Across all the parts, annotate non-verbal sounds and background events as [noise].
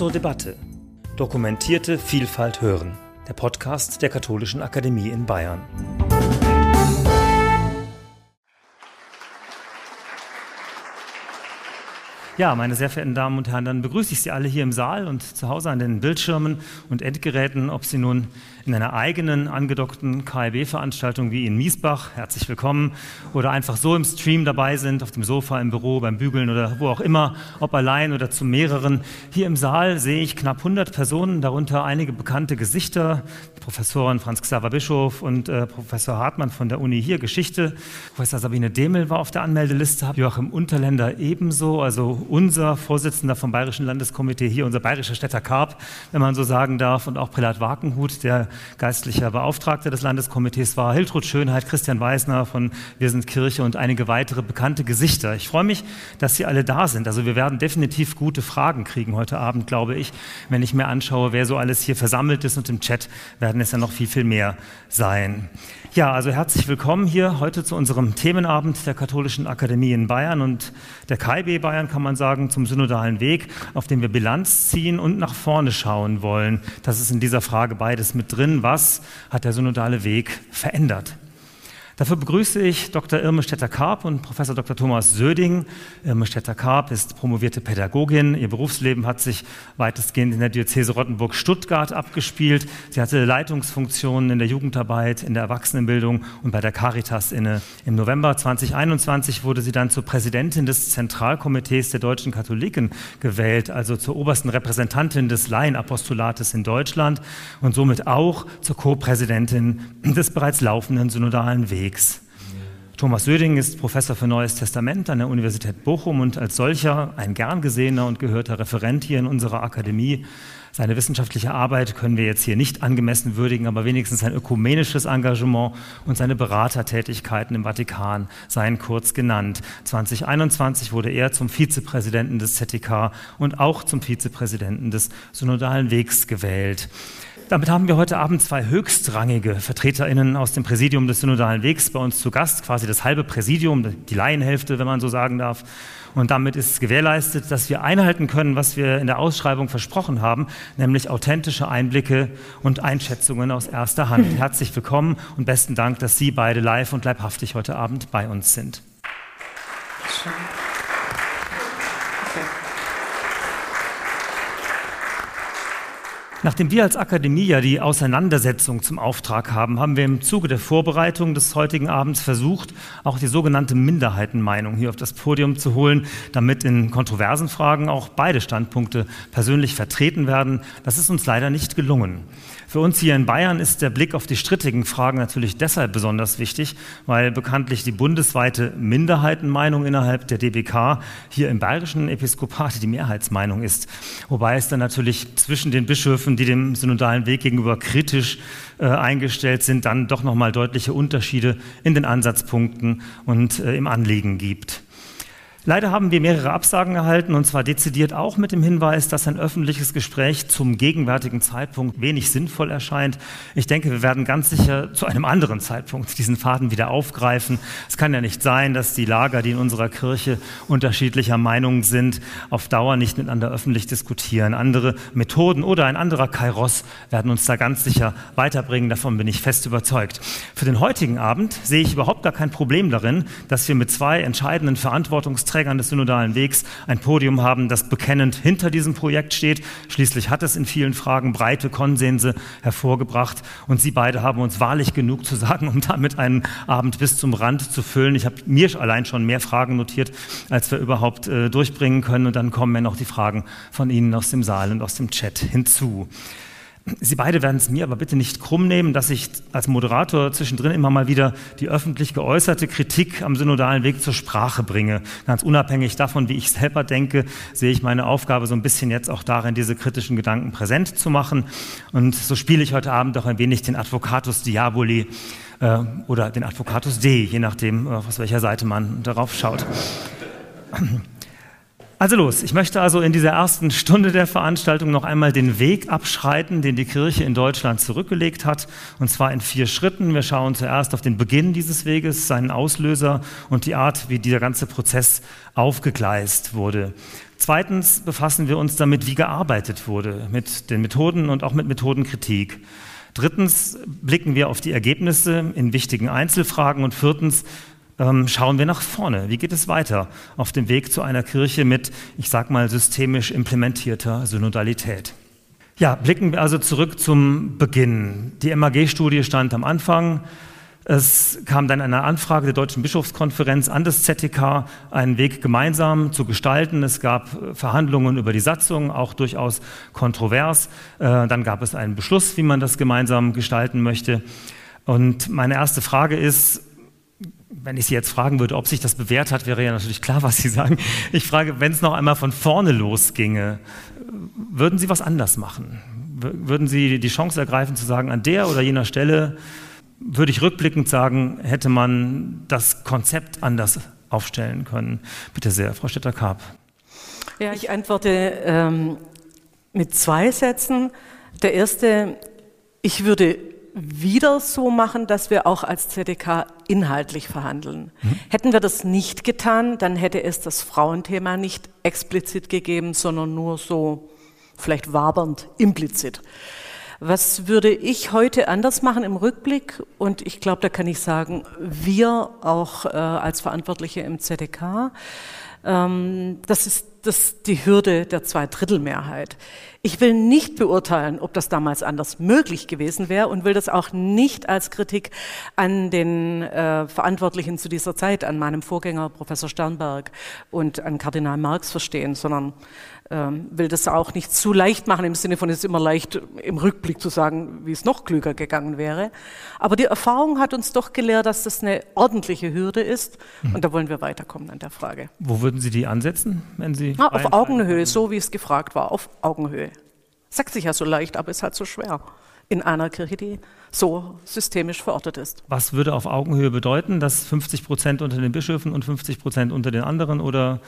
zur Debatte. Dokumentierte Vielfalt hören. Der Podcast der Katholischen Akademie in Bayern. Ja, meine sehr verehrten Damen und Herren, dann begrüße ich Sie alle hier im Saal und zu Hause an den Bildschirmen und Endgeräten, ob Sie nun in einer eigenen angedockten KIB-Veranstaltung wie in Miesbach, herzlich willkommen, oder einfach so im Stream dabei sind, auf dem Sofa, im Büro, beim Bügeln oder wo auch immer, ob allein oder zu mehreren. Hier im Saal sehe ich knapp 100 Personen, darunter einige bekannte Gesichter, Professoren Franz Xaver Bischof und äh, Professor Hartmann von der Uni hier, Geschichte. Professor Sabine Demel war auf der Anmeldeliste, Joachim Unterländer ebenso, also unser Vorsitzender vom Bayerischen Landeskomitee hier, unser bayerischer Städter Karp, wenn man so sagen darf, und auch Prälat Wakenhut, der geistlicher Beauftragter des Landeskomitees war, Hiltrud Schönheit, Christian Weisner von Wir sind Kirche und einige weitere bekannte Gesichter. Ich freue mich, dass Sie alle da sind. Also wir werden definitiv gute Fragen kriegen heute Abend, glaube ich. Wenn ich mir anschaue, wer so alles hier versammelt ist und im Chat werden es ja noch viel, viel mehr sein. Ja, also herzlich willkommen hier heute zu unserem Themenabend der Katholischen Akademie in Bayern und der KIB Bayern, kann man sagen, zum synodalen Weg, auf dem wir Bilanz ziehen und nach vorne schauen wollen. Das ist in dieser Frage beides mit drin. Was hat der synodale Weg verändert? Dafür begrüße ich Dr. Irme Stetter-Karp und Professor Dr. Thomas Söding. Irme Stetter-Karp ist promovierte Pädagogin. Ihr Berufsleben hat sich weitestgehend in der Diözese Rottenburg-Stuttgart abgespielt. Sie hatte Leitungsfunktionen in der Jugendarbeit, in der Erwachsenenbildung und bei der Caritas inne. Im November 2021 wurde sie dann zur Präsidentin des Zentralkomitees der deutschen Katholiken gewählt, also zur obersten Repräsentantin des Laienapostolates in Deutschland und somit auch zur Co-Präsidentin des bereits laufenden synodalen Weges. Wegs. Thomas Söding ist Professor für Neues Testament an der Universität Bochum und als solcher ein gern gesehener und gehörter Referent hier in unserer Akademie. Seine wissenschaftliche Arbeit können wir jetzt hier nicht angemessen würdigen, aber wenigstens sein ökumenisches Engagement und seine Beratertätigkeiten im Vatikan seien kurz genannt. 2021 wurde er zum Vizepräsidenten des ZTK und auch zum Vizepräsidenten des Synodalen Wegs gewählt. Damit haben wir heute Abend zwei höchstrangige VertreterInnen aus dem Präsidium des Synodalen Wegs bei uns zu Gast, quasi das halbe Präsidium, die Laienhälfte, wenn man so sagen darf. Und damit ist gewährleistet, dass wir einhalten können, was wir in der Ausschreibung versprochen haben, nämlich authentische Einblicke und Einschätzungen aus erster Hand. Herzlich willkommen und besten Dank, dass Sie beide live und leibhaftig heute Abend bei uns sind. Schön. Nachdem wir als Akademie ja die Auseinandersetzung zum Auftrag haben, haben wir im Zuge der Vorbereitung des heutigen Abends versucht, auch die sogenannte Minderheitenmeinung hier auf das Podium zu holen, damit in kontroversen Fragen auch beide Standpunkte persönlich vertreten werden. Das ist uns leider nicht gelungen. Für uns hier in Bayern ist der Blick auf die strittigen Fragen natürlich deshalb besonders wichtig, weil bekanntlich die bundesweite Minderheitenmeinung innerhalb der DBK hier im bayerischen Episkopat die Mehrheitsmeinung ist. Wobei es dann natürlich zwischen den Bischöfen, die dem synodalen Weg gegenüber kritisch äh, eingestellt sind, dann doch nochmal deutliche Unterschiede in den Ansatzpunkten und äh, im Anliegen gibt. Leider haben wir mehrere Absagen erhalten, und zwar dezidiert auch mit dem Hinweis, dass ein öffentliches Gespräch zum gegenwärtigen Zeitpunkt wenig sinnvoll erscheint. Ich denke, wir werden ganz sicher zu einem anderen Zeitpunkt diesen Faden wieder aufgreifen. Es kann ja nicht sein, dass die Lager, die in unserer Kirche unterschiedlicher Meinung sind, auf Dauer nicht miteinander öffentlich diskutieren. Andere Methoden oder ein anderer Kairos werden uns da ganz sicher weiterbringen. Davon bin ich fest überzeugt. Für den heutigen Abend sehe ich überhaupt gar kein Problem darin, dass wir mit zwei entscheidenden Verantwortungsträgern Trägern des synodalen Wegs ein Podium haben, das bekennend hinter diesem Projekt steht. Schließlich hat es in vielen Fragen breite Konsense hervorgebracht und Sie beide haben uns wahrlich genug zu sagen, um damit einen Abend bis zum Rand zu füllen. Ich habe mir allein schon mehr Fragen notiert, als wir überhaupt äh, durchbringen können und dann kommen mir noch die Fragen von Ihnen aus dem Saal und aus dem Chat hinzu. Sie beide werden es mir aber bitte nicht krumm nehmen, dass ich als Moderator zwischendrin immer mal wieder die öffentlich geäußerte Kritik am synodalen Weg zur Sprache bringe. Ganz unabhängig davon, wie ich selber denke, sehe ich meine Aufgabe so ein bisschen jetzt auch darin, diese kritischen Gedanken präsent zu machen. Und so spiele ich heute Abend auch ein wenig den Advocatus Diaboli äh, oder den Advocatus Dei, je nachdem, auf welcher Seite man darauf schaut. Also los, ich möchte also in dieser ersten Stunde der Veranstaltung noch einmal den Weg abschreiten, den die Kirche in Deutschland zurückgelegt hat, und zwar in vier Schritten. Wir schauen zuerst auf den Beginn dieses Weges, seinen Auslöser und die Art, wie dieser ganze Prozess aufgegleist wurde. Zweitens befassen wir uns damit, wie gearbeitet wurde, mit den Methoden und auch mit Methodenkritik. Drittens blicken wir auf die Ergebnisse in wichtigen Einzelfragen und viertens ähm, schauen wir nach vorne. Wie geht es weiter auf dem Weg zu einer Kirche mit, ich sag mal, systemisch implementierter Synodalität? Ja, blicken wir also zurück zum Beginn. Die MAG-Studie stand am Anfang. Es kam dann eine Anfrage der Deutschen Bischofskonferenz an das ZTK, einen Weg gemeinsam zu gestalten. Es gab Verhandlungen über die Satzung, auch durchaus kontrovers. Äh, dann gab es einen Beschluss, wie man das gemeinsam gestalten möchte. Und meine erste Frage ist, wenn ich Sie jetzt fragen würde, ob sich das bewährt hat, wäre ja natürlich klar, was Sie sagen. Ich frage, wenn es noch einmal von vorne losginge, würden Sie was anders machen? Würden Sie die Chance ergreifen zu sagen, an der oder jener Stelle würde ich rückblickend sagen, hätte man das Konzept anders aufstellen können? Bitte sehr, Frau Stetter-Karp. Ja, ich antworte ähm, mit zwei Sätzen. Der erste, ich würde wieder so machen, dass wir auch als ZDK inhaltlich verhandeln. Mhm. Hätten wir das nicht getan, dann hätte es das Frauenthema nicht explizit gegeben, sondern nur so vielleicht wabernd implizit. Was würde ich heute anders machen im Rückblick? Und ich glaube, da kann ich sagen, wir auch äh, als Verantwortliche im ZDK, ähm, das ist das die Hürde der Zweidrittelmehrheit. Ich will nicht beurteilen, ob das damals anders möglich gewesen wäre und will das auch nicht als Kritik an den äh, Verantwortlichen zu dieser Zeit, an meinem Vorgänger Professor Sternberg und an Kardinal Marx verstehen, sondern will das auch nicht zu leicht machen, im Sinne von, es ist immer leicht, im Rückblick zu sagen, wie es noch klüger gegangen wäre. Aber die Erfahrung hat uns doch gelehrt, dass das eine ordentliche Hürde ist. Mhm. Und da wollen wir weiterkommen an der Frage. Wo würden Sie die ansetzen, wenn Sie. Ah, auf Augenhöhe, so wie es gefragt war, auf Augenhöhe. Sagt sich ja so leicht, aber ist halt so schwer in einer Kirche, die so systemisch verortet ist. Was würde auf Augenhöhe bedeuten, dass 50 Prozent unter den Bischöfen und 50 Prozent unter den anderen oder?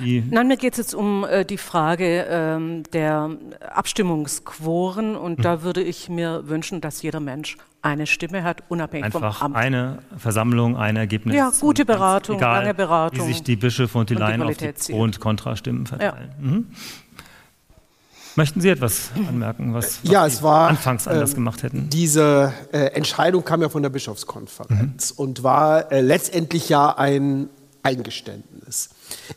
Nein, mir geht es jetzt um äh, die Frage ähm, der Abstimmungsquoren und hm. da würde ich mir wünschen, dass jeder Mensch eine Stimme hat, unabhängig Einfach vom Amt. eine Versammlung, ein Ergebnis. Ja, gute Beratung, egal, lange Beratung. Wie sich die Bischöfe und die Laien auf die Pro- und Kontrastimmen verteilen. Ja. Mhm. Möchten Sie etwas anmerken, was, was ja, es war, anfangs anders äh, gemacht hätten? Diese äh, Entscheidung kam ja von der Bischofskonferenz mhm. und war äh, letztendlich ja ein Eingeständnis.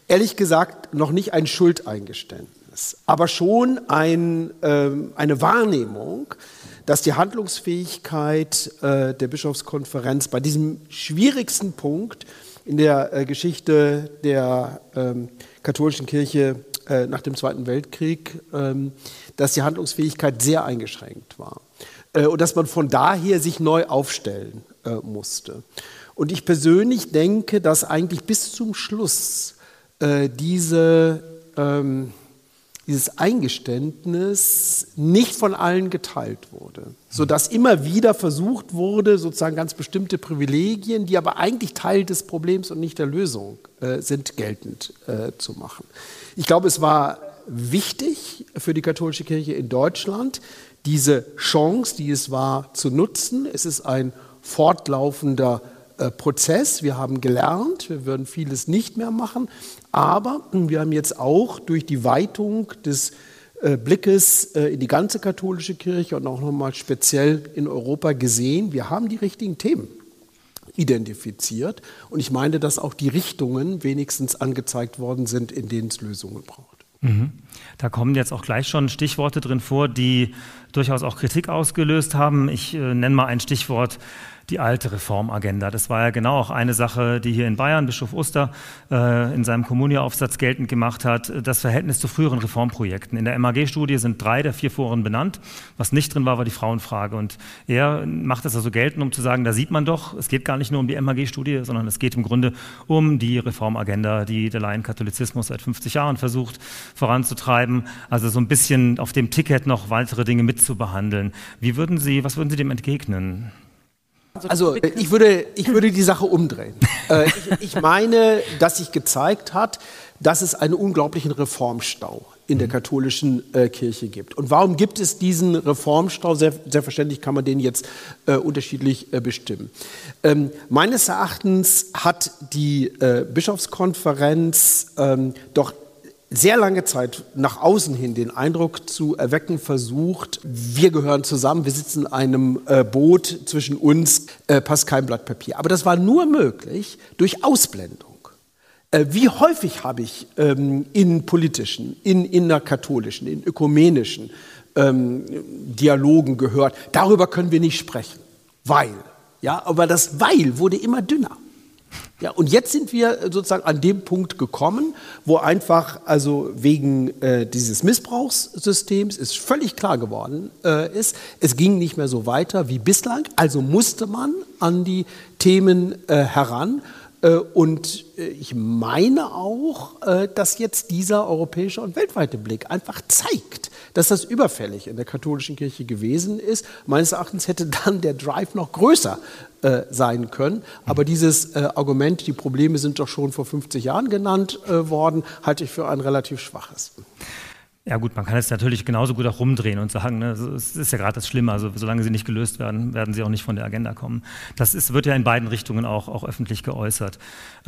Ehrlich gesagt, noch nicht ein Schuldeingeständnis, aber schon ein, ähm, eine Wahrnehmung, dass die Handlungsfähigkeit äh, der Bischofskonferenz bei diesem schwierigsten Punkt in der äh, Geschichte der ähm, katholischen Kirche äh, nach dem Zweiten Weltkrieg, ähm, dass die Handlungsfähigkeit sehr eingeschränkt war äh, und dass man von daher sich neu aufstellen äh, musste. Und ich persönlich denke, dass eigentlich bis zum Schluss diese, ähm, dieses Eingeständnis nicht von allen geteilt wurde, sodass immer wieder versucht wurde, sozusagen ganz bestimmte Privilegien, die aber eigentlich Teil des Problems und nicht der Lösung äh, sind, geltend äh, zu machen. Ich glaube, es war wichtig für die katholische Kirche in Deutschland, diese Chance, die es war, zu nutzen. Es ist ein fortlaufender äh, Prozess. Wir haben gelernt, wir würden vieles nicht mehr machen, aber wir haben jetzt auch durch die Weitung des äh, Blickes äh, in die ganze katholische Kirche und auch nochmal speziell in Europa gesehen, wir haben die richtigen Themen identifiziert. Und ich meine, dass auch die Richtungen wenigstens angezeigt worden sind, in denen es Lösungen braucht. Mhm. Da kommen jetzt auch gleich schon Stichworte drin vor, die durchaus auch Kritik ausgelöst haben. Ich äh, nenne mal ein Stichwort die alte Reformagenda. Das war ja genau auch eine Sache, die hier in Bayern Bischof Oster äh, in seinem Kommunia-Aufsatz geltend gemacht hat, das Verhältnis zu früheren Reformprojekten. In der MAG-Studie sind drei der vier Foren benannt. Was nicht drin war, war die Frauenfrage. Und er macht das also geltend, um zu sagen, da sieht man doch, es geht gar nicht nur um die MAG-Studie, sondern es geht im Grunde um die Reformagenda, die der Laienkatholizismus seit 50 Jahren versucht voranzutreiben. Also so ein bisschen auf dem Ticket noch weitere Dinge mitzubehandeln. Wie würden Sie, was würden Sie dem entgegnen? Also ich würde, ich würde die Sache umdrehen. [laughs] Äh, ich, ich meine, dass sich gezeigt hat, dass es einen unglaublichen Reformstau in der katholischen äh, Kirche gibt. Und warum gibt es diesen Reformstau? Sehr, selbstverständlich kann man den jetzt äh, unterschiedlich äh, bestimmen. Ähm, meines Erachtens hat die äh, Bischofskonferenz ähm, doch sehr lange Zeit nach außen hin den Eindruck zu erwecken versucht, wir gehören zusammen, wir sitzen in einem äh, Boot, zwischen uns äh, passt kein Blatt Papier. Aber das war nur möglich durch Ausblendung. Äh, wie häufig habe ich ähm, in politischen, in innerkatholischen, in ökumenischen ähm, Dialogen gehört, darüber können wir nicht sprechen, weil. Ja, aber das Weil wurde immer dünner. Ja, und jetzt sind wir sozusagen an dem Punkt gekommen, wo einfach, also wegen äh, dieses Missbrauchssystems ist völlig klar geworden äh, ist, es ging nicht mehr so weiter wie bislang, also musste man an die Themen äh, heran. Äh, und äh, ich meine auch, äh, dass jetzt dieser europäische und weltweite Blick einfach zeigt, dass das überfällig in der katholischen Kirche gewesen ist. Meines Erachtens hätte dann der Drive noch größer sein können. Aber dieses Argument, die Probleme sind doch schon vor 50 Jahren genannt worden, halte ich für ein relativ schwaches. Ja gut, man kann es natürlich genauso gut auch rumdrehen und sagen, ne, es ist ja gerade das Schlimme, also solange sie nicht gelöst werden, werden sie auch nicht von der Agenda kommen. Das ist, wird ja in beiden Richtungen auch, auch öffentlich geäußert.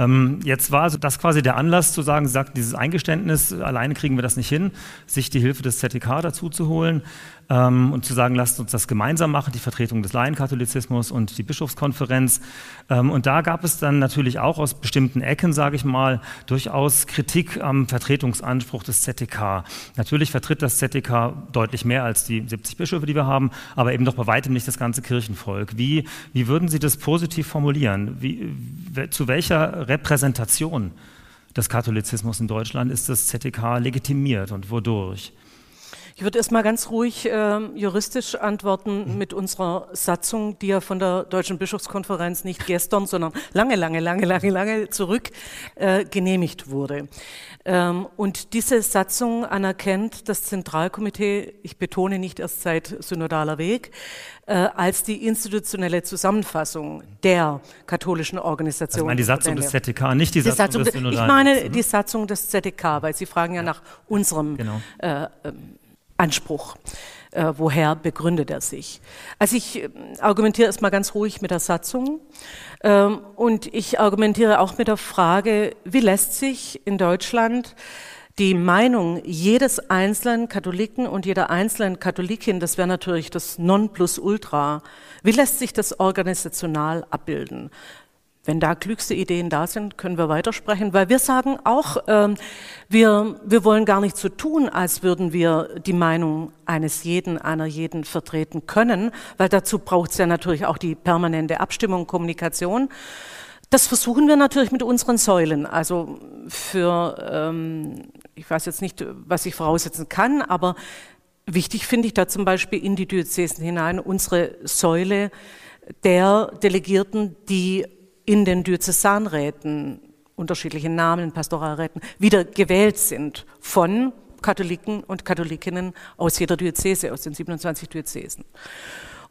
Ähm, jetzt war also das quasi der Anlass zu sagen, sie sagt, dieses Eingeständnis, alleine kriegen wir das nicht hin, sich die Hilfe des ZTK dazu zu holen ähm, und zu sagen, lasst uns das gemeinsam machen, die Vertretung des Laienkatholizismus und die Bischofskonferenz. Ähm, und da gab es dann natürlich auch aus bestimmten Ecken, sage ich mal, durchaus Kritik am Vertretungsanspruch des ZTK. Natürlich vertritt das ZTK deutlich mehr als die 70 Bischöfe, die wir haben, aber eben doch bei weitem nicht das ganze Kirchenvolk. Wie, wie würden Sie das positiv formulieren? Wie, zu welcher Repräsentation des Katholizismus in Deutschland ist das ZTK legitimiert und wodurch? Ich würde erstmal ganz ruhig äh, juristisch antworten mhm. mit unserer Satzung, die ja von der Deutschen Bischofskonferenz nicht gestern, sondern lange, lange, lange, lange, lange zurück äh, genehmigt wurde. Ähm, und diese Satzung anerkennt das Zentralkomitee, ich betone nicht erst seit synodaler Weg, äh, als die institutionelle Zusammenfassung der katholischen Organisation. Also meine die Satzung des ZTK, nicht die, die Satzung, des Synodalen. Ich meine die Satzung des ZTK, weil Sie fragen ja, ja. nach unserem genau. äh, ähm, Anspruch. Äh, woher begründet er sich? Also ich äh, argumentiere erstmal ganz ruhig mit der Satzung ähm, und ich argumentiere auch mit der Frage, wie lässt sich in Deutschland die Meinung jedes einzelnen Katholiken und jeder einzelnen Katholikin, das wäre natürlich das Nonplusultra, wie lässt sich das organisational abbilden? Wenn da klügste Ideen da sind, können wir weitersprechen, weil wir sagen auch, ähm, wir, wir wollen gar nicht so tun, als würden wir die Meinung eines jeden, einer jeden vertreten können, weil dazu braucht es ja natürlich auch die permanente Abstimmung, Kommunikation. Das versuchen wir natürlich mit unseren Säulen. Also für, ähm, ich weiß jetzt nicht, was ich voraussetzen kann, aber wichtig finde ich da zum Beispiel in die Diözesen hinein unsere Säule der Delegierten, die in den Diözesanräten, unterschiedlichen Namen, Pastoralräten, wieder gewählt sind von Katholiken und Katholikinnen aus jeder Diözese, aus den 27 Diözesen.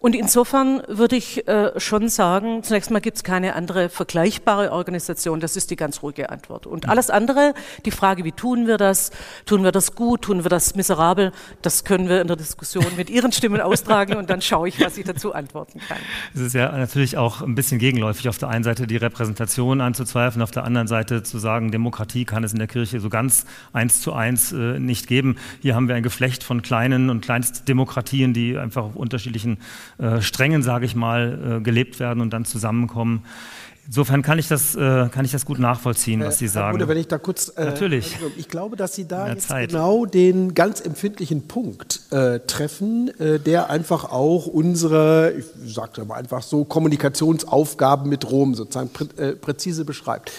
Und insofern würde ich äh, schon sagen, zunächst mal gibt es keine andere vergleichbare Organisation. Das ist die ganz ruhige Antwort. Und alles andere, die Frage, wie tun wir das? Tun wir das gut? Tun wir das miserabel? Das können wir in der Diskussion mit Ihren Stimmen austragen und dann schaue ich, was ich dazu antworten kann. Es ist ja natürlich auch ein bisschen gegenläufig, auf der einen Seite die Repräsentation anzuzweifeln, auf der anderen Seite zu sagen, Demokratie kann es in der Kirche so ganz eins zu eins äh, nicht geben. Hier haben wir ein Geflecht von kleinen und Kleinstdemokratien, die einfach auf unterschiedlichen äh, Strängen, sage ich mal, äh, gelebt werden und dann zusammenkommen. Insofern kann ich das, äh, kann ich das gut nachvollziehen, was Sie sagen. Oder wenn ich da kurz. Äh, Natürlich. Ich glaube, dass Sie da jetzt Zeit. genau den ganz empfindlichen Punkt äh, treffen, der einfach auch unsere, ich sage mal einfach so, Kommunikationsaufgaben mit Rom sozusagen prä präzise beschreibt.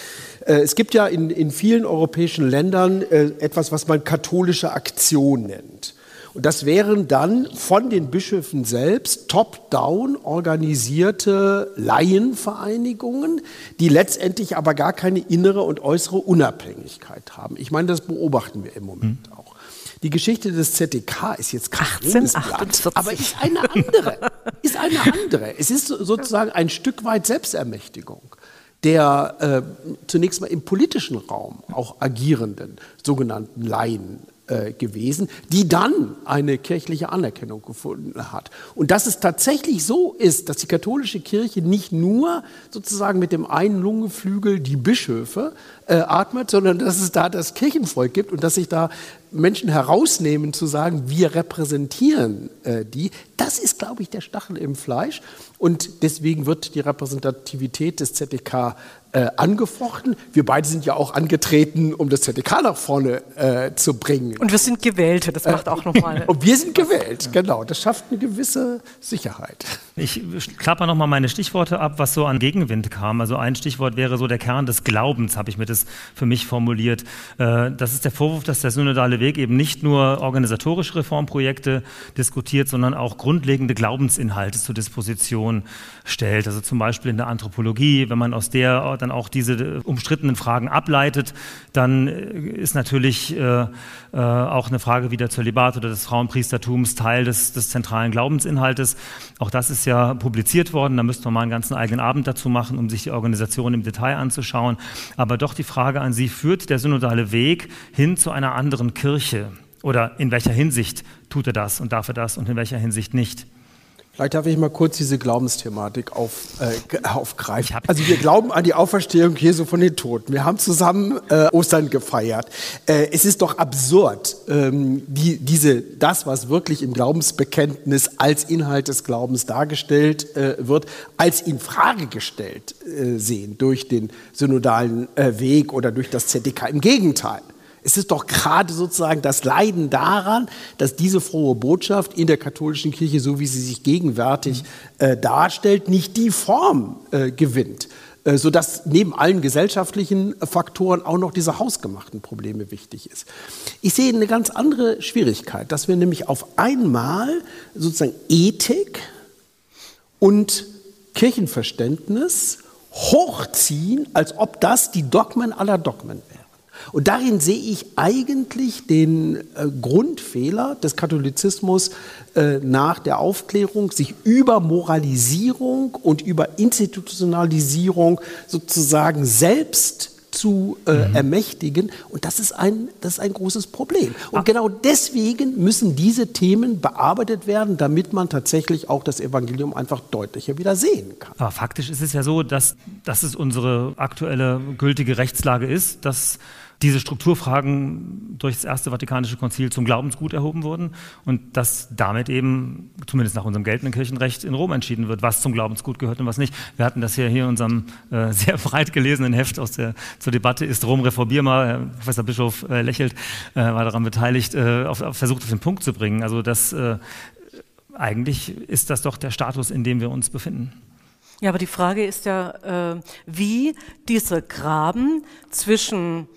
Es gibt ja in, in vielen europäischen Ländern etwas, was man katholische Aktion nennt. Und das wären dann von den Bischöfen selbst top-down organisierte Laienvereinigungen, die letztendlich aber gar keine innere und äußere Unabhängigkeit haben. Ich meine, das beobachten wir im Moment mhm. auch. Die Geschichte des ZDK ist jetzt kein 1848. aber ist eine andere. Ist eine andere. Es ist sozusagen ein Stück weit Selbstermächtigung. der äh, zunächst mal im politischen Raum auch agierenden sogenannten Laien äh, gewesen, die dann eine kirchliche Anerkennung gefunden hat. Und dass es tatsächlich so ist, dass die katholische Kirche nicht nur sozusagen mit dem einen Lungeflügel die Bischöfe äh, atmet, sondern dass es da das Kirchenvolk gibt und dass sich da Menschen herausnehmen zu sagen, wir repräsentieren äh, die, das ist, glaube ich, der Stachel im Fleisch. Und deswegen wird die Repräsentativität des ZDK äh, angefochten. Wir beide sind ja auch angetreten, um das ZDK nach vorne äh, zu bringen. Und wir sind Gewählte, das macht auch nochmal. [laughs] Und wir sind gewählt, genau. Das schafft eine gewisse Sicherheit. Ich klapper nochmal meine Stichworte ab, was so an Gegenwind kam. Also ein Stichwort wäre so der Kern des Glaubens, habe ich mir das für mich formuliert. Äh, das ist der Vorwurf, dass der synodale Weg eben nicht nur organisatorische Reformprojekte diskutiert, sondern auch grundlegende Glaubensinhalte zur Disposition stellt. Also zum Beispiel in der Anthropologie, wenn man aus der dann auch diese äh, umstrittenen Fragen ableitet, dann äh, ist natürlich äh, auch eine Frage wie der Zölibat oder des Frauenpriestertums Teil des, des zentralen Glaubensinhaltes. Auch das ist ja publiziert worden, da müsste man mal einen ganzen eigenen Abend dazu machen, um sich die Organisation im Detail anzuschauen. Aber doch die Frage an Sie, führt der synodale Weg hin zu einer anderen Kirche? Oder in welcher Hinsicht tut er das und darf er das und in welcher Hinsicht nicht? Vielleicht darf ich mal kurz diese Glaubensthematik auf, äh, aufgreifen. Also wir glauben an die Auferstehung Jesu von den Toten. Wir haben zusammen äh, Ostern gefeiert. Äh, es ist doch absurd, ähm, die, diese, das, was wirklich im Glaubensbekenntnis als Inhalt des Glaubens dargestellt äh, wird, als in Frage gestellt äh, sehen durch den synodalen äh, Weg oder durch das ZDK. Im Gegenteil. Es ist doch gerade sozusagen das Leiden daran, dass diese frohe Botschaft in der katholischen Kirche, so wie sie sich gegenwärtig äh, darstellt, nicht die Form äh, gewinnt, äh, sodass neben allen gesellschaftlichen Faktoren auch noch diese hausgemachten Probleme wichtig ist. Ich sehe eine ganz andere Schwierigkeit, dass wir nämlich auf einmal sozusagen Ethik und Kirchenverständnis hochziehen, als ob das die Dogmen aller Dogmen wären. Und darin sehe ich eigentlich den äh, Grundfehler des Katholizismus äh, nach der Aufklärung, sich über Moralisierung und über Institutionalisierung sozusagen selbst zu äh, mhm. ermächtigen. Und das ist, ein, das ist ein großes Problem. Und Ach. genau deswegen müssen diese Themen bearbeitet werden, damit man tatsächlich auch das Evangelium einfach deutlicher wieder sehen kann. Aber faktisch ist es ja so, dass, dass es unsere aktuelle gültige Rechtslage ist, dass diese Strukturfragen durch das Erste Vatikanische Konzil zum Glaubensgut erhoben wurden und dass damit eben, zumindest nach unserem geltenden Kirchenrecht, in Rom entschieden wird, was zum Glaubensgut gehört und was nicht. Wir hatten das ja hier in unserem äh, [laughs] sehr breit gelesenen Heft aus der, zur Debatte, ist Rom reformierbar? Herr Professor Bischof äh, lächelt, äh, war daran beteiligt, äh, auf, auf, versucht auf den Punkt zu bringen. Also das, äh, eigentlich ist das doch der Status, in dem wir uns befinden. Ja, aber die Frage ist ja, äh, wie dieser Graben zwischen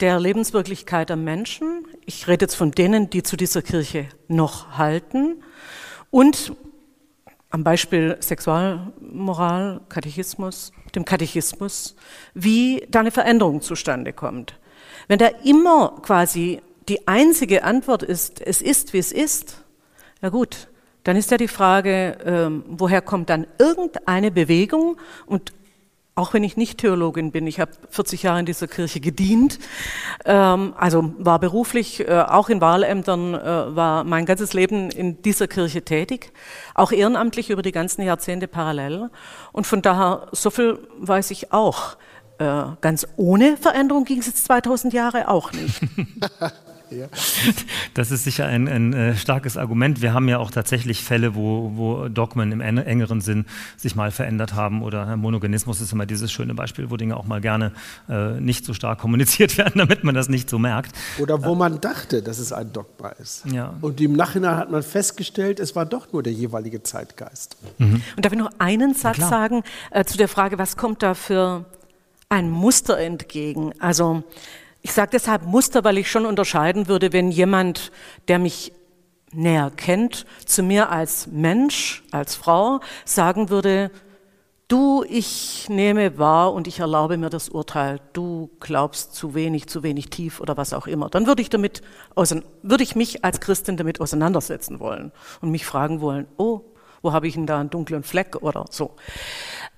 der Lebenswirklichkeit der Menschen. Ich rede jetzt von denen, die zu dieser Kirche noch halten. Und am Beispiel Sexualmoral, Katechismus, dem Katechismus, wie da eine Veränderung zustande kommt. Wenn da immer quasi die einzige Antwort ist, es ist, wie es ist, ja gut, dann ist ja die Frage, ähm, woher kommt dann irgendeine Bewegung und auch wenn ich nicht Theologin bin, ich habe 40 Jahre in dieser Kirche gedient, ähm, also war beruflich äh, auch in Wahlämtern, äh, war mein ganzes Leben in dieser Kirche tätig, auch ehrenamtlich über die ganzen Jahrzehnte parallel. Und von daher, so viel weiß ich auch. Äh, ganz ohne Veränderung ging es jetzt 2000 Jahre auch nicht. [laughs] Ja. [laughs] Das ist sicher ein, ein, äh, starkes Argument. Wir haben ja auch tatsächlich Fälle, wo, wo Dogmen im engeren Sinn sich mal verändert haben. Oder Monogenismus ist immer dieses schöne Beispiel, wo Dinge auch mal gerne äh, nicht so stark kommuniziert [laughs] werden, damit man das nicht so merkt. Oder wo man dachte, dass es ein Dogma ist. Ja. Und im Nachhinein hat man festgestellt, es war doch nur der jeweilige Zeitgeist. Mhm. Und darf ich noch einen Satz sagen äh, zu der Frage, was kommt da für ein Muster entgegen? Also ich sage deshalb Muster, weil ich schon unterscheiden würde, wenn jemand, der mich näher kennt, zu mir als Mensch, als Frau sagen würde, du, ich nehme wahr und ich erlaube mir das Urteil, du glaubst zu wenig, zu wenig tief oder was auch immer, dann würde ich damit, würde ich mich als Christin damit auseinandersetzen wollen und mich fragen wollen, oh, wo habe ich denn da einen dunklen Fleck oder so.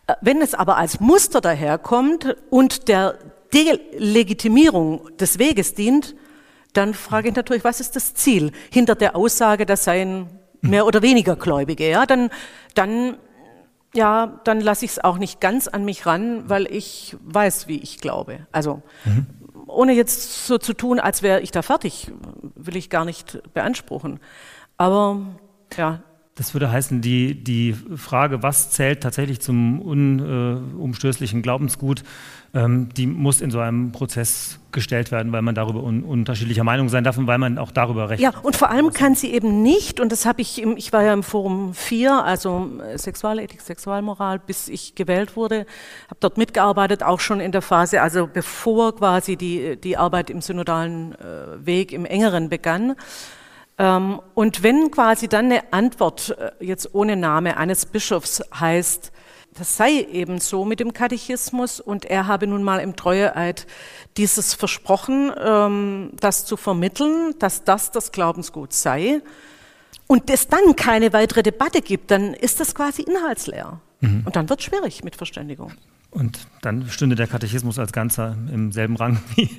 Äh, wenn es aber als Muster daherkommt und der Delegitimierung des Weges dient, dann frage ich natürlich, was ist das Ziel hinter der Aussage, das seien mehr oder weniger Gläubige? Ja, dann, dann, ja, dann lasse ich es auch nicht ganz an mich ran, weil ich weiß, wie ich glaube. Also, mhm. ohne jetzt so zu tun, als wäre ich da fertig, will ich gar nicht beanspruchen. Aber, ja, das würde heißen, die, die Frage, was zählt tatsächlich zum unumstößlichen Glaubensgut, ähm, die muss in so einem Prozess gestellt werden, weil man darüber un unterschiedlicher Meinung sein darf und weil man auch darüber recht Ja, und vor allem kann sie eben nicht, und das habe ich, im, ich war ja im Forum 4, also äh, Sexualethik, Sexualmoral, bis ich gewählt wurde, habe dort mitgearbeitet, auch schon in der Phase, also bevor quasi die, die Arbeit im synodalen äh, Weg im engeren begann. Ähm, und wenn quasi dann eine Antwort äh, jetzt ohne Name eines Bischofs heißt, das sei eben so mit dem Katechismus und er habe nun mal im Treueeid dieses versprochen, ähm, das zu vermitteln, dass das das Glaubensgut sei und es dann keine weitere Debatte gibt, dann ist das quasi inhaltsleer. Mhm. Und dann wird es schwierig mit Verständigung. Und dann stünde der Katechismus als Ganzer im selben Rang [laughs] wie,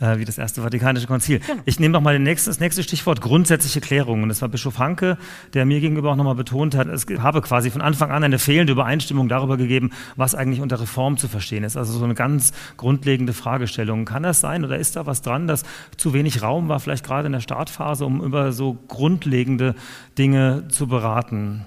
äh, wie das Erste Vatikanische Konzil. Ja. Ich nehme noch mal nächsten, das nächste Stichwort grundsätzliche Klärung. Und das war Bischof Hanke, der mir gegenüber auch noch mal betont hat, es habe quasi von Anfang an eine fehlende Übereinstimmung darüber gegeben, was eigentlich unter Reform zu verstehen ist. Also so eine ganz grundlegende Fragestellung. Kann das sein oder ist da was dran, dass zu wenig Raum war, vielleicht gerade in der Startphase, um über so grundlegende Dinge zu beraten?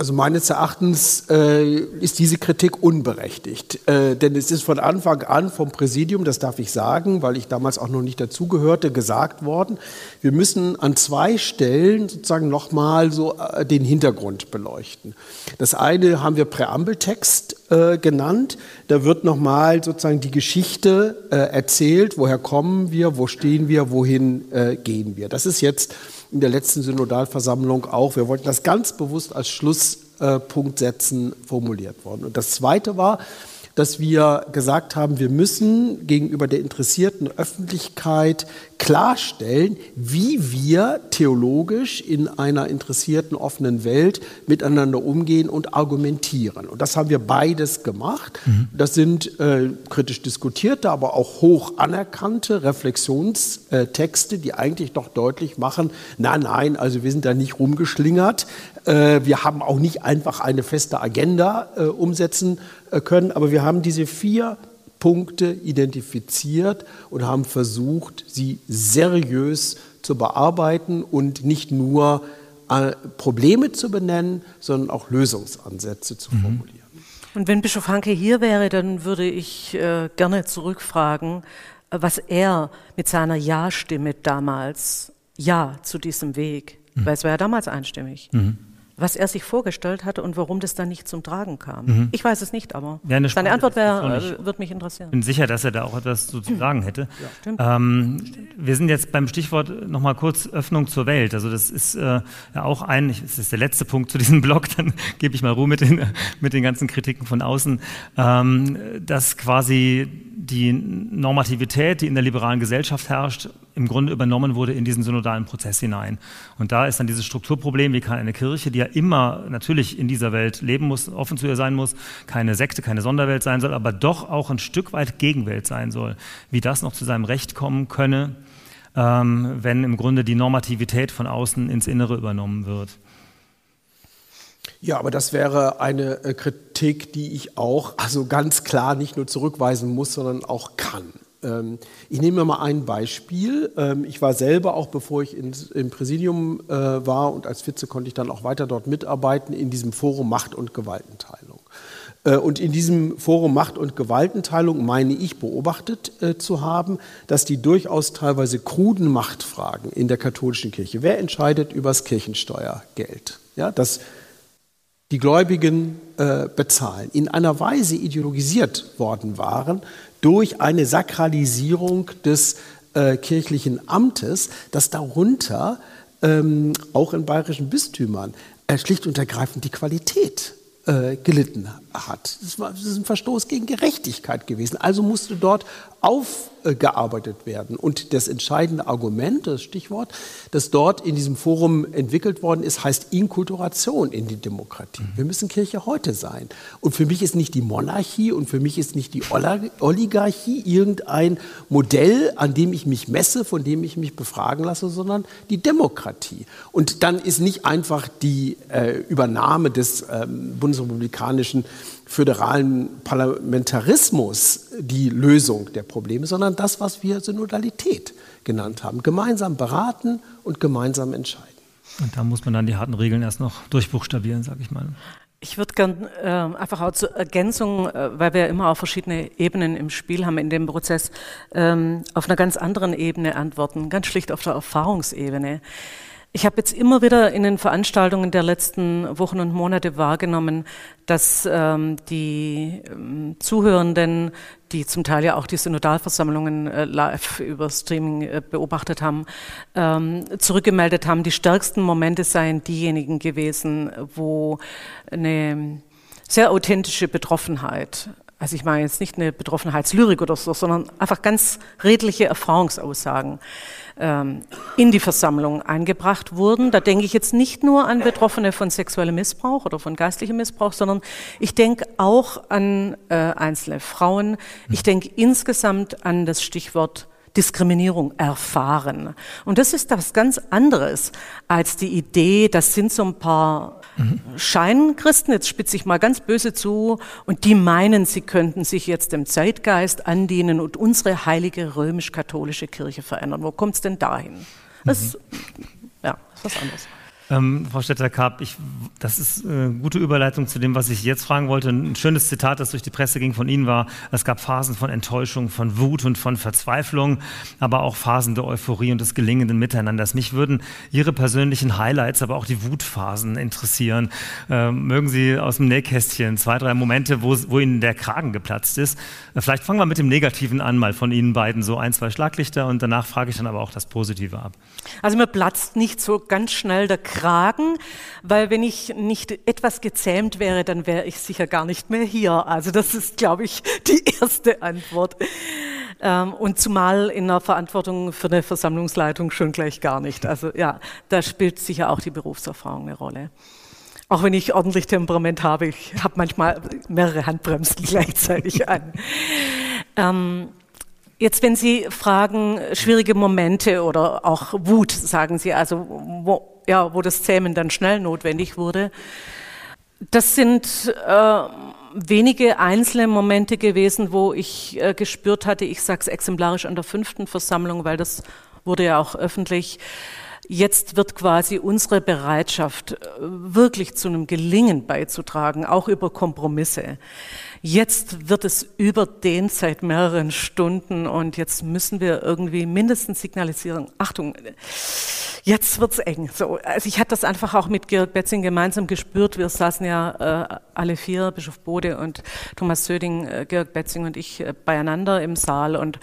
Also meines Erachtens äh, ist diese Kritik unberechtigt. Äh, denn es ist von Anfang an vom Präsidium, das darf ich sagen, weil ich damals auch noch nicht dazugehörte, gesagt worden, wir müssen an zwei Stellen sozusagen nochmal so äh, den Hintergrund beleuchten. Das eine haben wir Präambeltext äh, genannt. Da wird nochmal sozusagen die Geschichte äh, erzählt, woher kommen wir, wo stehen wir, wohin äh, gehen wir. Das ist jetzt in der letzten Synodalversammlung auch. Wir wollten das ganz bewusst als Schlusspunkt setzen, formuliert worden. Und das Zweite war, dass wir gesagt haben, wir müssen gegenüber der interessierten Öffentlichkeit klarstellen, wie wir theologisch in einer interessierten offenen Welt miteinander umgehen und argumentieren. Und das haben wir beides gemacht. Mhm. Das sind äh, kritisch diskutierte, aber auch hoch anerkannte Reflexionstexte, die eigentlich doch deutlich machen, nein, nein, also wir sind da nicht rumgeschlingert. Äh, wir haben auch nicht einfach eine feste Agenda äh, umsetzen äh, können, aber wir haben diese vier Punkte identifiziert und haben versucht, sie seriös zu bearbeiten und nicht nur Probleme zu benennen, sondern auch Lösungsansätze zu mhm. formulieren. Und wenn Bischof Hanke hier wäre, dann würde ich äh, gerne zurückfragen, was er mit seiner Ja-Stimme damals Ja zu diesem Weg, mhm. weil es war ja damals einstimmig. Mhm was er sich vorgestellt hatte und warum das dann nicht zum Tragen kam. Mhm. Ich weiß es nicht, aber ja, seine Antwort wär, äh, wird mich interessieren. Ich bin sicher, dass er da auch etwas zu sagen hätte. Ja, ähm, wir sind jetzt beim Stichwort nochmal kurz Öffnung zur Welt. Also das ist äh, ja auch ein, das ist der letzte Punkt zu diesem [laughs] Blog, dann gebe ich mal Ruhe mit den, mit den ganzen Kritiken von außen, ähm, dass quasi die Normativität, die in der liberalen Gesellschaft herrscht, im Grunde übernommen wurde in diesen synodalen Prozess hinein. Und da ist dann dieses Strukturproblem, wie kann eine Kirche, die ja immer natürlich in dieser Welt leben muss, offen zu ihr sein muss, keine Sekte, keine Sonderwelt sein soll, aber doch auch ein Stück weit Gegenwelt sein soll, wie das noch zu seinem Recht kommen könne, ähm, wenn im Grunde die Normativität von außen ins Innere übernommen wird. Ja, aber das wäre eine äh, Kritik, die ich auch also ganz klar nicht nur zurückweisen muss, sondern auch kann. Ähm, ich nehme mal ein Beispiel. Ähm, ich war selber auch, bevor ich im Präsidium äh, war und als Vize konnte ich dann auch weiter dort mitarbeiten, in diesem Forum Macht und Gewaltenteilung. Äh, und in diesem Forum Macht und Gewaltenteilung meine ich beobachtet äh, zu haben, dass die durchaus teilweise kruden Machtfragen in der katholischen Kirche, wer entscheidet über das Kirchensteuergeld, ja, das die Gläubigen bezahlen, in einer Weise ideologisiert worden waren durch eine Sakralisierung des äh, kirchlichen Amtes, dass darunter ähm, auch in bayerischen Bistümern äh, schlicht und ergreifend die Qualität äh, gelitten hat. Das, war, das ist ein Verstoß gegen Gerechtigkeit gewesen. Also musste dort aufgearbeitet werden. Und das entscheidende Argument, das Stichwort, das dort in diesem Forum entwickelt worden ist, heißt Inkulturation in die Demokratie. Wir müssen Kirche heute sein. Und für mich ist nicht die Monarchie und für mich ist nicht die Oligarchie irgendein Modell, an dem ich mich messe, von dem ich mich befragen lasse, sondern die Demokratie. Und dann ist nicht einfach die äh, Übernahme des ähm, bundesrepublikanischen föderalen Parlamentarismus die Lösung der Probleme, sondern das, was wir Synodalität genannt haben. Gemeinsam beraten und gemeinsam entscheiden. Und da muss man dann die harten Regeln erst noch durchbuchstabieren, sage ich mal. Ich würde gern äh, einfach auch zur Ergänzung, äh, weil wir immer auch verschiedene Ebenen im Spiel haben in dem Prozess, ähm, auf einer ganz anderen Ebene antworten, ganz schlicht auf der Erfahrungsebene. Ich habe jetzt immer wieder in den Veranstaltungen der letzten Wochen und Monate wahrgenommen, dass ähm, die ähm, Zuhörenden, die zum Teil ja auch die Synodalversammlungen äh, live über Streaming äh, beobachtet haben, ähm, zurückgemeldet haben, die stärksten Momente seien diejenigen gewesen, wo eine sehr authentische Betroffenheit also ich meine jetzt nicht eine Betroffenheitslyrik oder so, sondern einfach ganz redliche Erfahrungsaussagen in die Versammlung eingebracht wurden. Da denke ich jetzt nicht nur an Betroffene von sexuellem Missbrauch oder von geistlichem Missbrauch, sondern ich denke auch an äh, einzelne Frauen. Ich denke insgesamt an das Stichwort Diskriminierung erfahren. Und das ist was ganz anderes als die Idee, das sind so ein paar mhm. Scheinchristen, jetzt spitze ich mal ganz böse zu, und die meinen, sie könnten sich jetzt dem Zeitgeist andienen und unsere heilige römisch-katholische Kirche verändern. Wo kommt es denn dahin? Das mhm. ja, ist was anderes. Ähm, Frau Stetter-Karp, das ist eine äh, gute Überleitung zu dem, was ich jetzt fragen wollte. Ein schönes Zitat, das durch die Presse ging von Ihnen war, es gab Phasen von Enttäuschung, von Wut und von Verzweiflung, aber auch Phasen der Euphorie und des gelingenden Miteinanders. Mich würden Ihre persönlichen Highlights, aber auch die Wutphasen interessieren. Ähm, mögen Sie aus dem Nähkästchen zwei, drei Momente, wo, wo Ihnen der Kragen geplatzt ist? Äh, vielleicht fangen wir mit dem Negativen an, mal von Ihnen beiden so ein, zwei Schlaglichter und danach frage ich dann aber auch das Positive ab. Also mir platzt nicht so ganz schnell der Kragen tragen, weil wenn ich nicht etwas gezähmt wäre, dann wäre ich sicher gar nicht mehr hier. Also das ist, glaube ich, [laughs] die erste Antwort. Ähm, und zumal in der Verantwortung für eine Versammlungsleitung schon gleich gar nicht. Also ja, da spielt sicher auch die Berufserfahrung eine Rolle. Auch wenn ich ordentlich Temperament habe, ich habe manchmal mehrere Handbremsen [laughs] gleichzeitig an. Ähm, Jetzt, wenn Sie fragen, schwierige Momente oder auch Wut, sagen Sie, also wo, ja, wo das Zähmen dann schnell notwendig wurde, das sind äh, wenige einzelne Momente gewesen, wo ich äh, gespürt hatte, ich sage es exemplarisch an der fünften Versammlung, weil das wurde ja auch öffentlich, Jetzt wird quasi unsere Bereitschaft, äh, wirklich zu einem Gelingen beizutragen, auch über Kompromisse, Jetzt wird es überdehnt seit mehreren Stunden und jetzt müssen wir irgendwie mindestens signalisieren, Achtung, jetzt wird's eng. So, also ich hatte das einfach auch mit Georg Betzing gemeinsam gespürt. Wir saßen ja äh, alle vier, Bischof Bode und Thomas Söding, äh, Georg Betzing und ich äh, beieinander im Saal und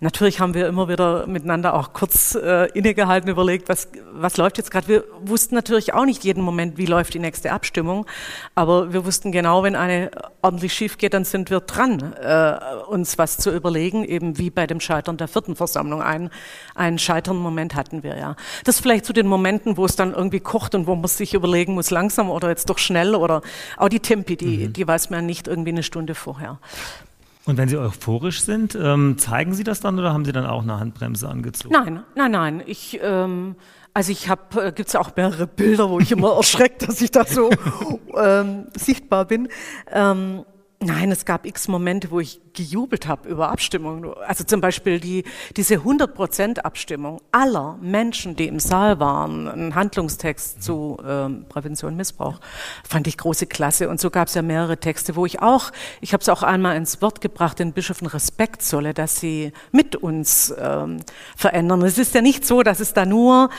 natürlich haben wir immer wieder miteinander auch kurz äh, innegehalten, überlegt, was, was läuft jetzt gerade. Wir wussten natürlich auch nicht jeden Moment, wie läuft die nächste Abstimmung, aber wir wussten genau, wenn eine ordentlich schief geht, dann sind wir dran, äh, uns was zu überlegen, eben wie bei dem Scheitern der vierten Versammlung. Ein, einen Scheitern-Moment hatten wir ja. Das vielleicht zu den Momenten, wo es dann irgendwie kocht und wo man sich überlegen muss, langsam oder jetzt doch schnell oder auch die Tempi, die, mhm. die weiß man nicht irgendwie eine Stunde vorher. Und wenn Sie euphorisch sind, ähm, zeigen Sie das dann oder haben Sie dann auch eine Handbremse angezogen? Nein, nein, nein. Ich, ähm, also ich habe, äh, gibt es ja auch mehrere Bilder, wo ich immer [laughs] erschreckt, dass ich da so ähm, sichtbar bin. Ähm, Nein, es gab x Momente, wo ich gejubelt habe über Abstimmungen. Also zum Beispiel die, diese 100% Abstimmung aller Menschen, die im Saal waren, ein Handlungstext zu ähm, Prävention Missbrauch, fand ich große Klasse. Und so gab es ja mehrere Texte, wo ich auch, ich habe es auch einmal ins Wort gebracht, den Bischöfen Respekt solle, dass sie mit uns ähm, verändern. Es ist ja nicht so, dass es da nur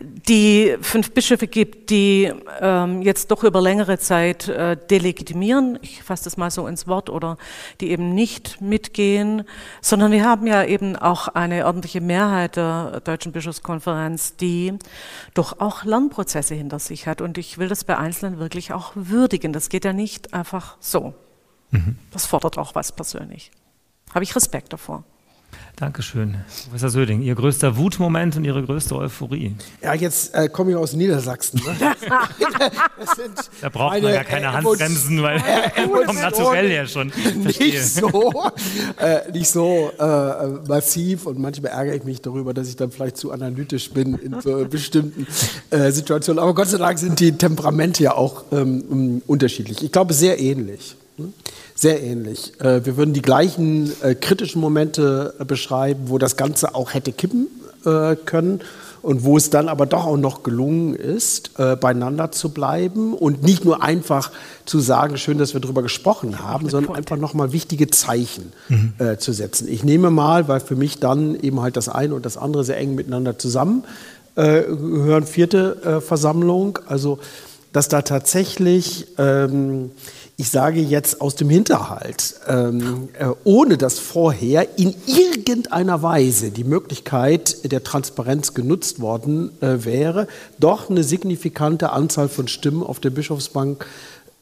die fünf Bischöfe gibt, die ähm, jetzt doch über längere Zeit äh, delegitimieren. Ich fasse das mal so ins Wort oder die eben nicht mitgehen, sondern wir haben ja eben auch eine ordentliche Mehrheit der Deutschen Bischofskonferenz, die doch auch Lernprozesse hinter sich hat. Und ich will das bei Einzelnen wirklich auch würdigen. Das geht ja nicht einfach so. Mhm. Das fordert auch was persönlich. Habe ich Respekt davor. Dankeschön. Professor Söding, Ihr größter Wutmoment und Ihre größte Euphorie? Ja, jetzt äh, komme ich aus Niedersachsen. Ne? [laughs] da braucht man ja keine Handbremsen, weil [laughs] äh, vom [laughs] Naturell her schon. Nicht so, äh, nicht so äh, massiv und manchmal ärgere ich mich darüber, dass ich dann vielleicht zu analytisch bin in so bestimmten äh, Situationen. Aber Gott sei Dank sind die Temperamente ja auch ähm, unterschiedlich. Ich glaube, sehr ähnlich. Ne? Sehr ähnlich. Äh, wir würden die gleichen äh, kritischen Momente äh, beschreiben, wo das Ganze auch hätte kippen können und wo es dann aber doch auch noch gelungen ist, beieinander zu bleiben und nicht nur einfach zu sagen, schön, dass wir darüber gesprochen haben, sondern einfach nochmal wichtige Zeichen mhm. zu setzen. Ich nehme mal, weil für mich dann eben halt das eine und das andere sehr eng miteinander zusammen gehören, vierte Versammlung, also dass da tatsächlich ähm, ich sage jetzt aus dem Hinterhalt, ähm, äh, ohne dass vorher in irgendeiner Weise die Möglichkeit der Transparenz genutzt worden äh, wäre, doch eine signifikante Anzahl von Stimmen auf der Bischofsbank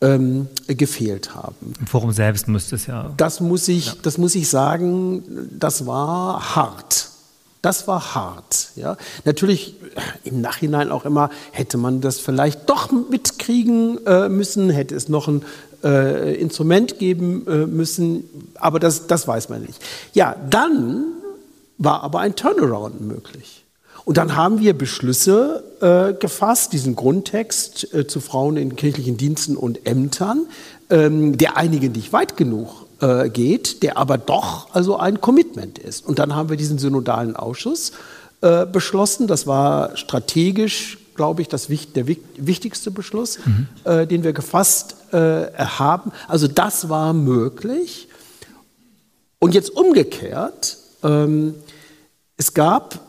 ähm, gefehlt haben. Im Forum selbst müsste es ja. Das muss ich, ja. das muss ich sagen, das war hart. Das war hart. Ja. Natürlich im Nachhinein auch immer hätte man das vielleicht doch mitkriegen äh, müssen, hätte es noch ein äh, Instrument geben äh, müssen, aber das, das weiß man nicht. Ja, dann war aber ein Turnaround möglich. Und dann haben wir Beschlüsse äh, gefasst, diesen Grundtext äh, zu Frauen in kirchlichen Diensten und Ämtern, ähm, der einigen nicht weit genug äh, geht, der aber doch also ein Commitment ist. Und dann haben wir diesen synodalen Ausschuss äh, beschlossen. Das war strategisch glaube ich, das, der wichtigste Beschluss, mhm. äh, den wir gefasst äh, haben. Also das war möglich. Und jetzt umgekehrt, ähm, es gab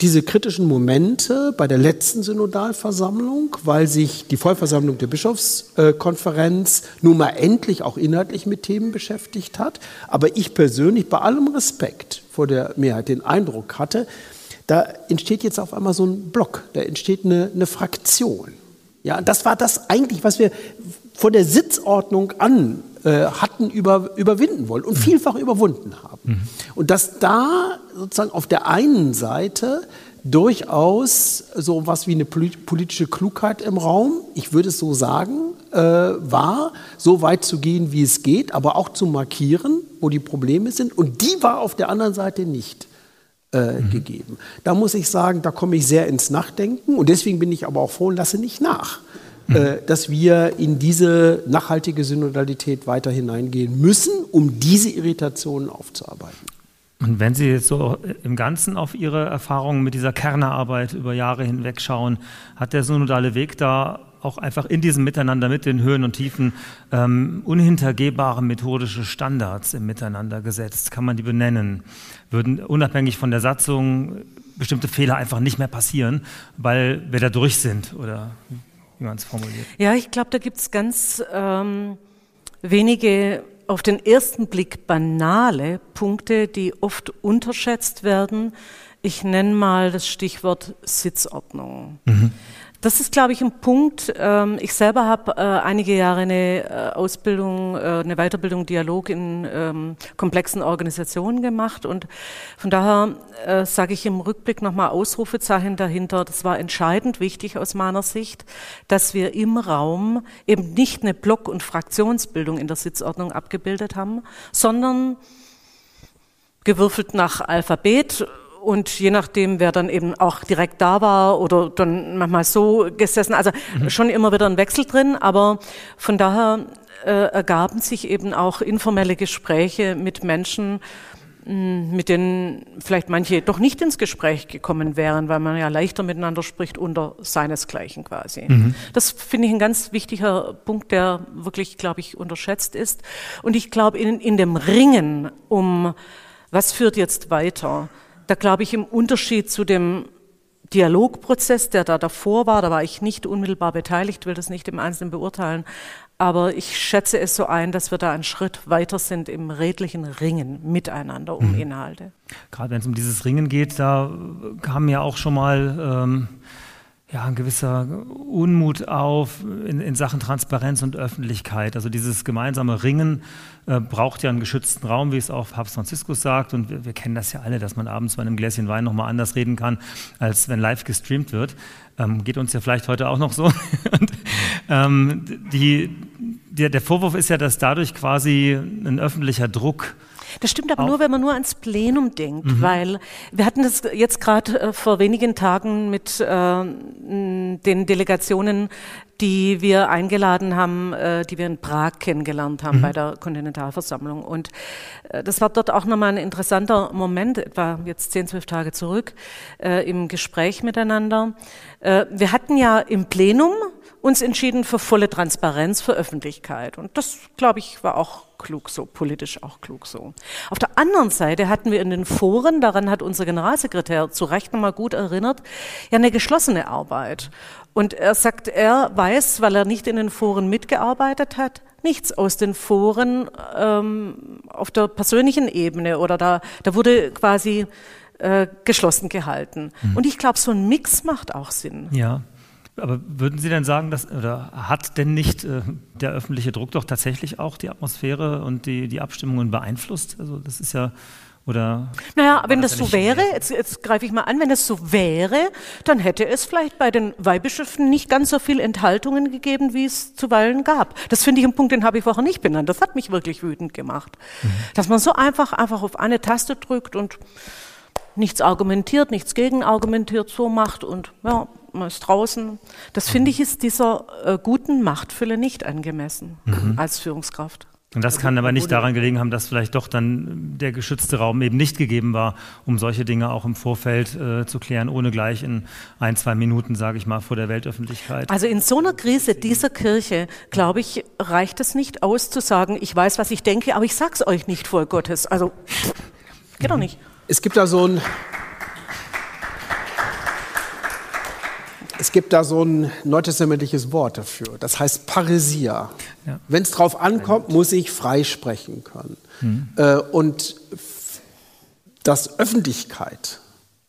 diese kritischen Momente bei der letzten Synodalversammlung, weil sich die Vollversammlung der Bischofskonferenz nun mal endlich auch inhaltlich mit Themen beschäftigt hat. Aber ich persönlich, bei allem Respekt vor der Mehrheit, den Eindruck hatte, da entsteht jetzt auf einmal so ein Block, da entsteht eine, eine Fraktion. Ja, das war das eigentlich, was wir vor der Sitzordnung an äh, hatten über, überwinden wollen und vielfach überwunden haben. Mhm. Und dass da sozusagen auf der einen Seite durchaus so was wie eine politische Klugheit im Raum, ich würde es so sagen, äh, war, so weit zu gehen, wie es geht, aber auch zu markieren, wo die Probleme sind. Und die war auf der anderen Seite nicht äh, mhm. gegeben. Da muss ich sagen, da komme ich sehr ins Nachdenken und deswegen bin ich aber auch froh und lasse nicht nach, mhm. äh, dass wir in diese nachhaltige Synodalität weiter hineingehen müssen, um diese Irritationen aufzuarbeiten. Und wenn Sie jetzt so im Ganzen auf Ihre Erfahrungen mit dieser Kernerarbeit über Jahre hinweg schauen, hat der synodale Weg da auch einfach in diesem Miteinander mit den Höhen und Tiefen ähm, unhintergehbare methodische Standards im Miteinander gesetzt? Kann man die benennen? Würden unabhängig von der Satzung bestimmte Fehler einfach nicht mehr passieren, weil wir da durch sind oder wie man es formuliert? Ja, ich glaube, da gibt es ganz ähm, wenige auf den ersten Blick banale Punkte, die oft unterschätzt werden. Ich nenne mal das Stichwort Sitzordnung. Mhm. Das ist, glaube ich, ein Punkt. Ähm, ich selber habe äh, einige Jahre eine äh, Ausbildung, äh, eine Weiterbildung Dialog in ähm, komplexen Organisationen gemacht und von daher sage ich im Rückblick nochmal Ausrufezeichen dahinter. Das war entscheidend wichtig aus meiner Sicht, dass wir im Raum eben nicht eine Block- und Fraktionsbildung in der Sitzordnung abgebildet haben, sondern gewürfelt nach Alphabet und je nachdem, wer dann eben auch direkt da war oder dann manchmal so gesessen, also mhm. schon immer wieder ein Wechsel drin, aber von daher äh, ergaben sich eben auch informelle Gespräche mit Menschen, hm, mit denen vielleicht manche doch nicht ins Gespräch gekommen wären, weil man ja leichter miteinander spricht unter seinesgleichen quasi. Mhm. Das finde ich ein ganz wichtiger Punkt, der wirklich, glaube ich, unterschätzt ist. Und ich glaube, in, in dem Ringen um, was führt jetzt weiter, da glaube ich im Unterschied zu dem Dialogprozess, der da davor war, da war ich nicht unmittelbar beteiligt, will das nicht im Einzelnen beurteilen, aber ich schätze es so ein, dass wir da einen Schritt weiter sind im redlichen Ringen miteinander um mhm. Inhalte. Gerade wenn es um dieses Ringen geht, da kamen ja auch schon mal ähm, ja, ein gewisser Unmut auf in, in, Sachen Transparenz und Öffentlichkeit. Also dieses gemeinsame Ringen äh, braucht ja einen geschützten Raum, wie es auch Papst Franziskus sagt. Und wir, wir kennen das ja alle, dass man abends bei einem Gläschen Wein nochmal anders reden kann, als wenn live gestreamt wird. Ähm, geht uns ja vielleicht heute auch noch so. [laughs] und, ähm, die, der, der Vorwurf ist ja, dass dadurch quasi ein öffentlicher Druck das stimmt aber nur, wenn man nur ans Plenum denkt, mhm. weil wir hatten das jetzt gerade äh, vor wenigen Tagen mit äh, den Delegationen, die wir eingeladen haben, äh, die wir in Prag kennengelernt haben mhm. bei der Kontinentalversammlung. Und äh, das war dort auch nochmal ein interessanter Moment, etwa jetzt zehn, zwölf Tage zurück, äh, im Gespräch miteinander. Äh, wir hatten ja im Plenum uns entschieden für volle Transparenz, für Öffentlichkeit. Und das, glaube ich, war auch klug so, politisch auch klug so. Auf der anderen Seite hatten wir in den Foren, daran hat unser Generalsekretär zu Recht nochmal gut erinnert, ja eine geschlossene Arbeit. Und er sagt, er weiß, weil er nicht in den Foren mitgearbeitet hat, nichts aus den Foren ähm, auf der persönlichen Ebene oder da, da wurde quasi äh, geschlossen gehalten. Mhm. Und ich glaube, so ein Mix macht auch Sinn. Ja, aber würden Sie denn sagen, dass, oder hat denn nicht äh, der öffentliche Druck doch tatsächlich auch die Atmosphäre und die, die Abstimmungen beeinflusst? Also das ist ja oder naja, wenn das, das so wäre, jetzt, jetzt greife ich mal an, wenn es so wäre, dann hätte es vielleicht bei den Weihbischöfen nicht ganz so viel Enthaltungen gegeben, wie es zuweilen gab. Das finde ich ein Punkt, den habe ich vorher nicht benannt. Das hat mich wirklich wütend gemacht. Mhm. Dass man so einfach, einfach auf eine Taste drückt und nichts argumentiert, nichts gegenargumentiert, so macht und ja, man ist draußen. Das finde ich ist dieser äh, guten Machtfülle nicht angemessen mhm. als Führungskraft. Und das kann aber nicht daran gelegen haben, dass vielleicht doch dann der geschützte Raum eben nicht gegeben war, um solche Dinge auch im Vorfeld äh, zu klären, ohne gleich in ein, zwei Minuten, sage ich mal, vor der Weltöffentlichkeit. Also in so einer Krise dieser Kirche, glaube ich, reicht es nicht aus zu sagen, ich weiß, was ich denke, aber ich sag's euch nicht vor Gottes. Also geht doch nicht. Es gibt da so ein Es gibt da so ein neutestamentliches Wort dafür, das heißt Paresia. Ja. Wenn es drauf ankommt, muss ich freisprechen können. Mhm. Äh, und dass Öffentlichkeit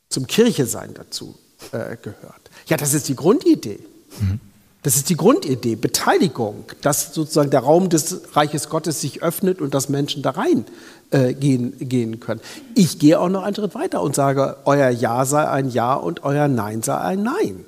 zum Kirche sein dazu äh, gehört. Ja, das ist die Grundidee. Mhm. Das ist die Grundidee, Beteiligung, dass sozusagen der Raum des Reiches Gottes sich öffnet und dass Menschen da rein äh, gehen, gehen können. Ich gehe auch noch einen Schritt weiter und sage, euer Ja sei ein Ja und euer Nein sei ein Nein.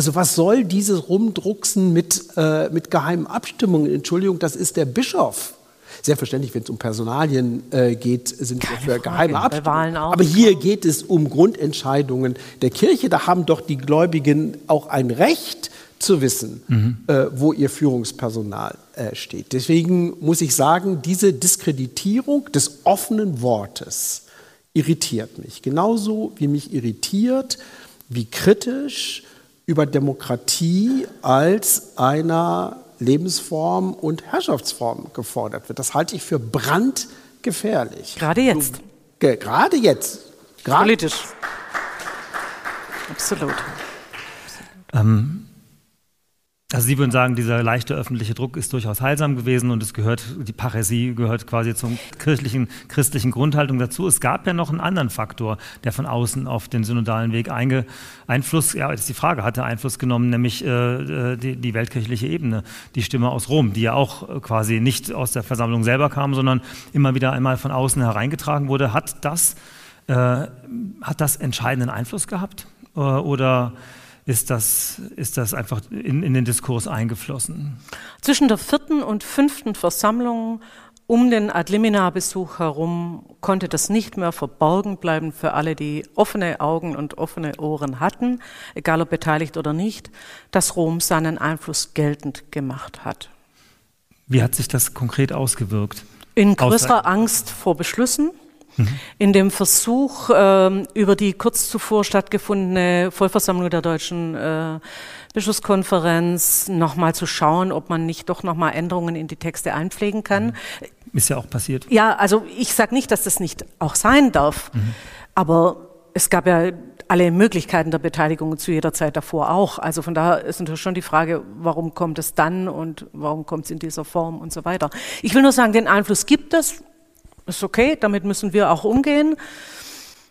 Also was soll dieses Rumdrucksen mit, äh, mit geheimen Abstimmungen? Entschuldigung, das ist der Bischof. Selbstverständlich, wenn es um Personalien äh, geht, sind Keine wir für geheime Abstimmungen. Aber hier geht es um Grundentscheidungen der Kirche. Da haben doch die Gläubigen auch ein Recht zu wissen, mhm. äh, wo ihr Führungspersonal äh, steht. Deswegen muss ich sagen, diese Diskreditierung des offenen Wortes irritiert mich. Genauso wie mich irritiert, wie kritisch über Demokratie als einer Lebensform und Herrschaftsform gefordert wird. Das halte ich für brandgefährlich. Gerade jetzt. Gerade jetzt. Gerade Politisch. Absolut. Ähm, also Sie würden sagen, dieser leichte öffentliche Druck ist durchaus heilsam gewesen und es gehört, die Paräsie gehört quasi zur kirchlichen, christlichen Grundhaltung dazu. Es gab ja noch einen anderen Faktor, der von außen auf den synodalen Weg einge, Einfluss, ja, ist die Frage, hatte Einfluss genommen, nämlich äh, die, die, weltkirchliche Ebene, die Stimme aus Rom, die ja auch äh, quasi nicht aus der Versammlung selber kam, sondern immer wieder einmal von außen hereingetragen wurde. Hat das, äh, hat das entscheidenden Einfluss gehabt? Äh, oder ist das, ist das einfach in, in den Diskurs eingeflossen. Zwischen der vierten und fünften Versammlung um den Adlimina-Besuch herum konnte das nicht mehr verborgen bleiben für alle, die offene Augen und offene Ohren hatten, egal ob beteiligt oder nicht, dass Rom seinen Einfluss geltend gemacht hat. Wie hat sich das konkret ausgewirkt? In größerer Angst vor Beschlüssen, in dem Versuch, äh, über die kurz zuvor stattgefundene Vollversammlung der Deutschen äh, Bischofskonferenz nochmal zu schauen, ob man nicht doch nochmal Änderungen in die Texte einpflegen kann. Mhm. Ist ja auch passiert. Ja, also ich sage nicht, dass das nicht auch sein darf, mhm. aber es gab ja alle Möglichkeiten der Beteiligung zu jeder Zeit davor auch. Also von daher ist natürlich schon die Frage, warum kommt es dann und warum kommt es in dieser Form und so weiter. Ich will nur sagen, den Einfluss gibt es, ist okay, damit müssen wir auch umgehen.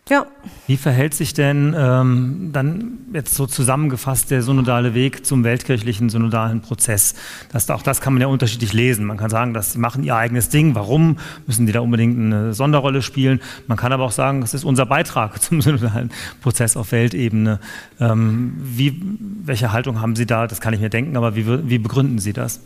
Ja. Wie verhält sich denn ähm, dann jetzt so zusammengefasst der synodale Weg zum weltkirchlichen synodalen Prozess? Das, auch das kann man ja unterschiedlich lesen. Man kann sagen, dass sie machen ihr eigenes Ding. Warum müssen die da unbedingt eine Sonderrolle spielen? Man kann aber auch sagen, das ist unser Beitrag [laughs] zum synodalen Prozess auf Weltebene. Ähm, wie, welche Haltung haben Sie da? Das kann ich mir denken, aber wie, wie begründen Sie das?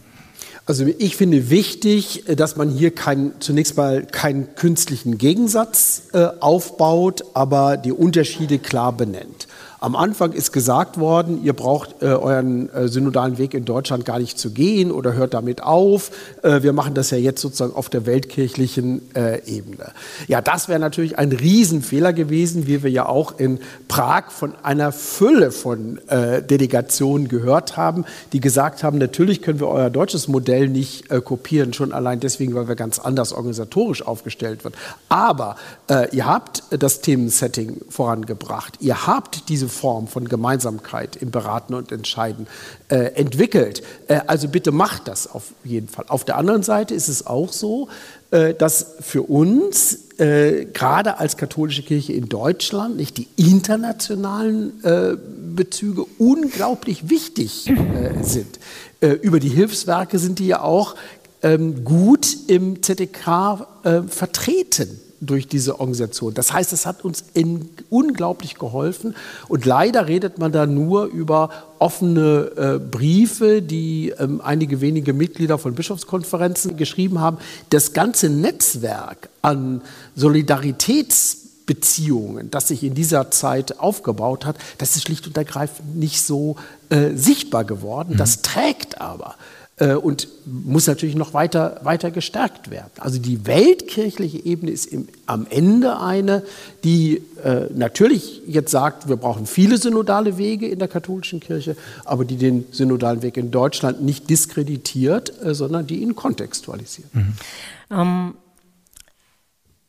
Also ich finde wichtig, äh, dass man hier kein, zunächst mal keinen künstlichen Gegensatz äh, aufbaut, aber die Unterschiede klar benennt. Am Anfang ist gesagt worden, ihr braucht äh, euren äh, synodalen Weg in Deutschland gar nicht zu gehen oder hört damit auf. Äh, wir machen das ja jetzt sozusagen auf der weltkirchlichen äh, Ebene. Ja, das wäre natürlich ein Riesenfehler gewesen, wie wir ja auch in Prag von einer Fülle von äh, Delegationen gehört haben, die gesagt haben, natürlich können wir euer deutsches Modell nicht äh, kopieren, schon allein deswegen, weil wir ganz anders organisatorisch aufgestellt wird. Aber ihr habt das Themensetting vorangebracht. Ihr habt diese Form von Gemeinsamkeit im Beraten und Entscheiden äh, entwickelt. Äh, also bitte macht das auf jeden Fall. Auf der anderen Seite ist es auch so, äh, dass für uns äh, gerade als katholische Kirche in Deutschland nicht die internationalen äh, Bezüge unglaublich wichtig äh, sind. über die Hilfswerke sind die ja auch ähm, gut im ZDK vertreten durch diese Organisation. Das heißt, es hat uns unglaublich geholfen. Und leider redet man da nur über offene äh, Briefe, die ähm, einige wenige Mitglieder von Bischofskonferenzen geschrieben haben. Das ganze Netzwerk an Solidaritätsbeziehungen, das sich in dieser Zeit aufgebaut hat, das ist schlicht und ergreifend nicht so äh, sichtbar geworden. Mhm. Das trägt aber. Äh, und muss natürlich noch weiter, weiter gestärkt werden. Also die weltkirchliche Ebene ist im, am Ende eine, die äh, natürlich jetzt sagt, wir brauchen viele synodale Wege in der katholischen Kirche, aber die den synodalen Weg in Deutschland nicht diskreditiert, äh, sondern die ihn kontextualisiert. Mhm. Ähm,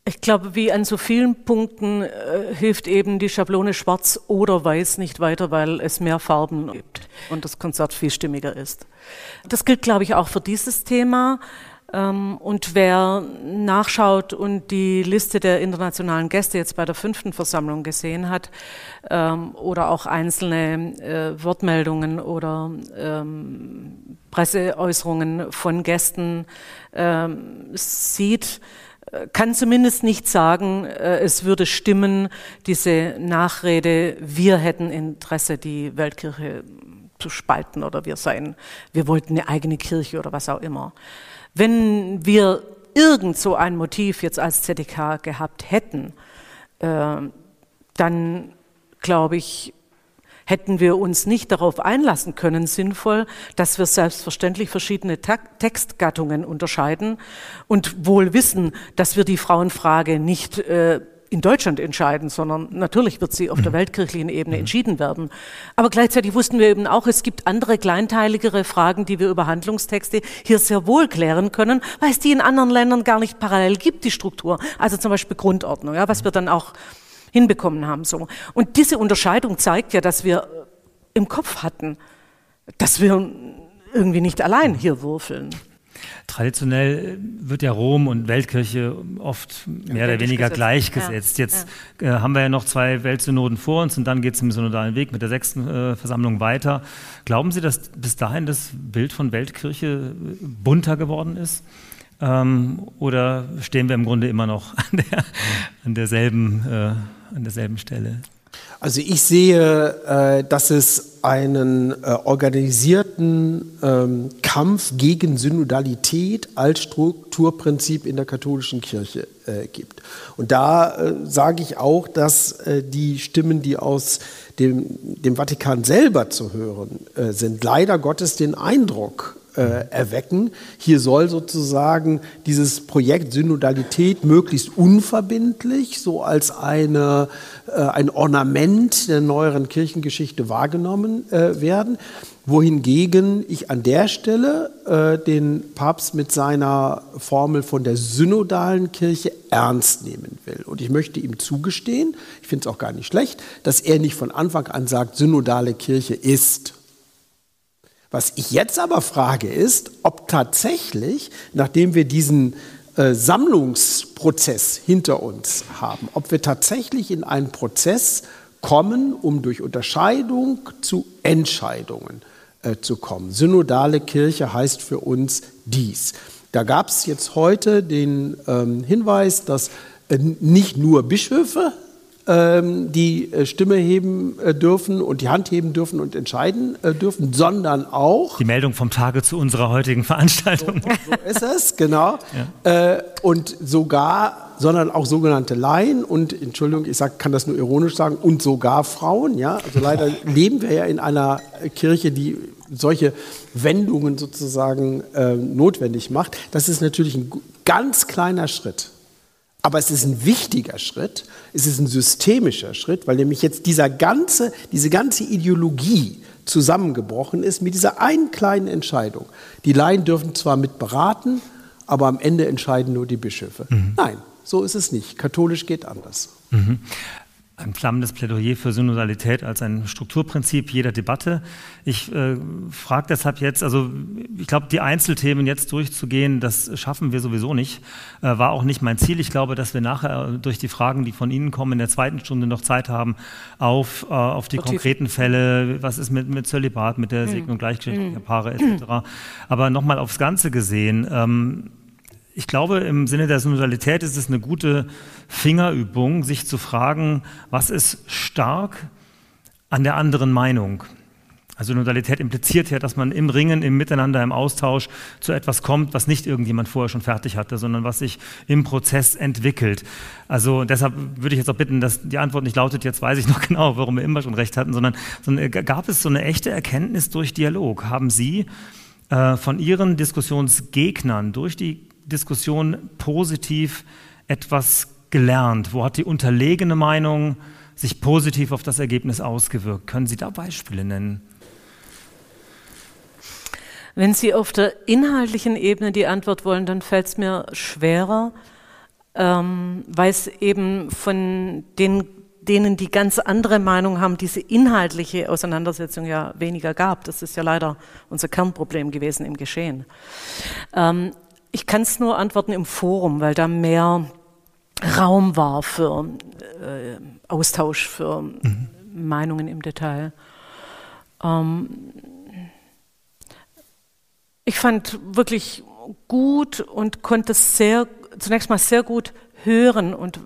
ich glaube, wie an so vielen Punkten äh, hilft eben die Schablone schwarz oder weiß nicht weiter, weil es mehr Farben gibt und das Konzert vielstimmiger ist. Das gilt, glaube ich, auch für dieses Thema. Ähm, und wer nachschaut und die Liste der internationalen Gäste jetzt bei der fünften Versammlung gesehen hat ähm, oder auch einzelne äh, Wortmeldungen oder ähm, Presseäußerungen von Gästen ähm, sieht, kann zumindest nicht sagen, äh, es würde stimmen, diese Nachrede, wir hätten Interesse, die Weltkirche zu spalten oder wir seien, wir wollten eine eigene Kirche oder was auch immer. Wenn wir irgend so ein Motiv jetzt als ZDK gehabt hätten, äh, dann glaube ich, hätten wir uns nicht darauf einlassen können, sinnvoll, dass wir selbstverständlich verschiedene Textgattungen unterscheiden und wohl wissen, dass wir die Frauenfrage nicht äh, in Deutschland entscheiden, sondern natürlich wird sie auf der mhm. weltkirchlichen Ebene mhm. entschieden werden. Aber gleichzeitig wussten wir eben auch, es gibt andere kleinteiligere Fragen, die wir über Handlungstexte hier sehr wohl klären können, weil es die in anderen Ländern gar nicht parallel gibt, die Struktur. Also zum Beispiel Grundordnung, ja, was wir dann auch hinbekommen haben. So. Und diese Unterscheidung zeigt ja, dass wir im Kopf hatten, dass wir irgendwie nicht allein hier würfeln. Traditionell wird ja Rom und Weltkirche oft mehr oder weniger gleichgesetzt. Ja. Jetzt äh, haben wir ja noch zwei Weltsynoden vor uns und dann geht es im synodalen Weg mit der sechsten äh, Versammlung weiter. Glauben Sie, dass bis dahin das Bild von Weltkirche bunter geworden ist? Ähm, oder stehen wir im Grunde immer noch [laughs] an, der, an, derselben, äh, an derselben Stelle? Also ich sehe, äh, dass es einen äh, organisierten ähm, Kampf gegen Synodalität als Strukturprinzip in der katholischen Kirche äh, gibt. Und da sage ich auch, dass die Stimmen, die aus dem, dem Vatikan selber zu hören sind, leider Gottes den Eindruck äh, erwecken. Hier soll sozusagen dieses Projekt Synodalität möglichst unverbindlich, so als eine, äh, ein Ornament der neueren Kirchengeschichte wahrgenommen äh, werden. Wohingegen ich an der Stelle äh, den Papst mit seiner Formel von der synodalen Kirche ernst nehmen will. Und ich möchte ihm zugestehen, ich finde es auch gar nicht schlecht, dass er nicht von Anfang an sagt, synodale Kirche ist was ich jetzt aber frage ist, ob tatsächlich, nachdem wir diesen äh, Sammlungsprozess hinter uns haben, ob wir tatsächlich in einen Prozess kommen, um durch Unterscheidung zu Entscheidungen äh, zu kommen. Synodale Kirche heißt für uns dies. Da gab es jetzt heute den ähm, Hinweis, dass äh, nicht nur Bischöfe die äh, Stimme heben äh, dürfen und die Hand heben dürfen und entscheiden äh, dürfen, sondern auch. Die Meldung vom Tage zu unserer heutigen Veranstaltung. So, so ist es, genau. Ja. und sogar, sondern auch sogenannte Laien und, Entschuldigung, ich sag, kann das nur ironisch sagen, und sogar Frauen. Ja? Also leider leben wir ja in einer Kirche, die solche Wendungen sozusagen äh, notwendig macht. Das ist natürlich ein ganz kleiner Schritt. Aber es ist ein wichtiger Schritt, es ist ein systemischer Schritt, weil nämlich jetzt dieser ganze, diese ganze Ideologie zusammengebrochen ist mit dieser einen kleinen Entscheidung. Die Laien dürfen zwar mit beraten, aber am Ende entscheiden nur die Bischöfe. Mhm. Nein, so ist es nicht. Katholisch geht anders. Mhm ein flammendes Plädoyer für Synodalität als ein Strukturprinzip jeder Debatte. Ich äh, frage deshalb jetzt, also ich glaube, die Einzelthemen jetzt durchzugehen, das schaffen wir sowieso nicht, äh, war auch nicht mein Ziel. Ich glaube, dass wir nachher durch die Fragen, die von Ihnen kommen, in der zweiten Stunde noch Zeit haben, auf, äh, auf die Vertiefen. konkreten Fälle, was ist mit, mit Zölibat, mit der hm. Segnung gleichgeschlechtlicher hm. Paare etc. Aber nochmal aufs Ganze gesehen, ähm, ich glaube, im Sinne der Synodalität ist es eine gute Fingerübung, sich zu fragen, was ist stark an der anderen Meinung? Also Synodalität impliziert ja, dass man im Ringen, im Miteinander, im Austausch zu etwas kommt, was nicht irgendjemand vorher schon fertig hatte, sondern was sich im Prozess entwickelt. Also deshalb würde ich jetzt auch bitten, dass die Antwort nicht lautet, jetzt weiß ich noch [laughs] genau, warum wir immer schon recht hatten, sondern, sondern gab es so eine echte Erkenntnis durch Dialog? Haben Sie äh, von Ihren Diskussionsgegnern durch die Diskussion positiv etwas gelernt? Wo hat die unterlegene Meinung sich positiv auf das Ergebnis ausgewirkt? Können Sie da Beispiele nennen? Wenn Sie auf der inhaltlichen Ebene die Antwort wollen, dann fällt es mir schwerer, ähm, weil es eben von den denen, die ganz andere Meinung haben, diese inhaltliche Auseinandersetzung ja weniger gab. Das ist ja leider unser Kernproblem gewesen im Geschehen. Ähm, ich kann es nur antworten im Forum, weil da mehr Raum war für äh, Austausch, für mhm. Meinungen im Detail. Ähm, ich fand wirklich gut und konnte es sehr, zunächst mal sehr gut hören und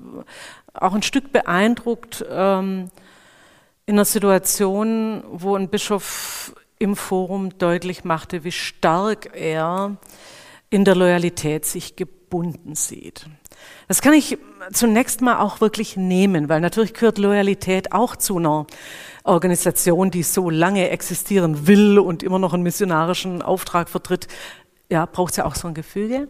auch ein Stück beeindruckt ähm, in einer Situation, wo ein Bischof im Forum deutlich machte, wie stark er in der Loyalität sich gebunden sieht. Das kann ich zunächst mal auch wirklich nehmen, weil natürlich gehört Loyalität auch zu einer Organisation, die so lange existieren will und immer noch einen missionarischen Auftrag vertritt. Ja, braucht es ja auch so ein Gefüge.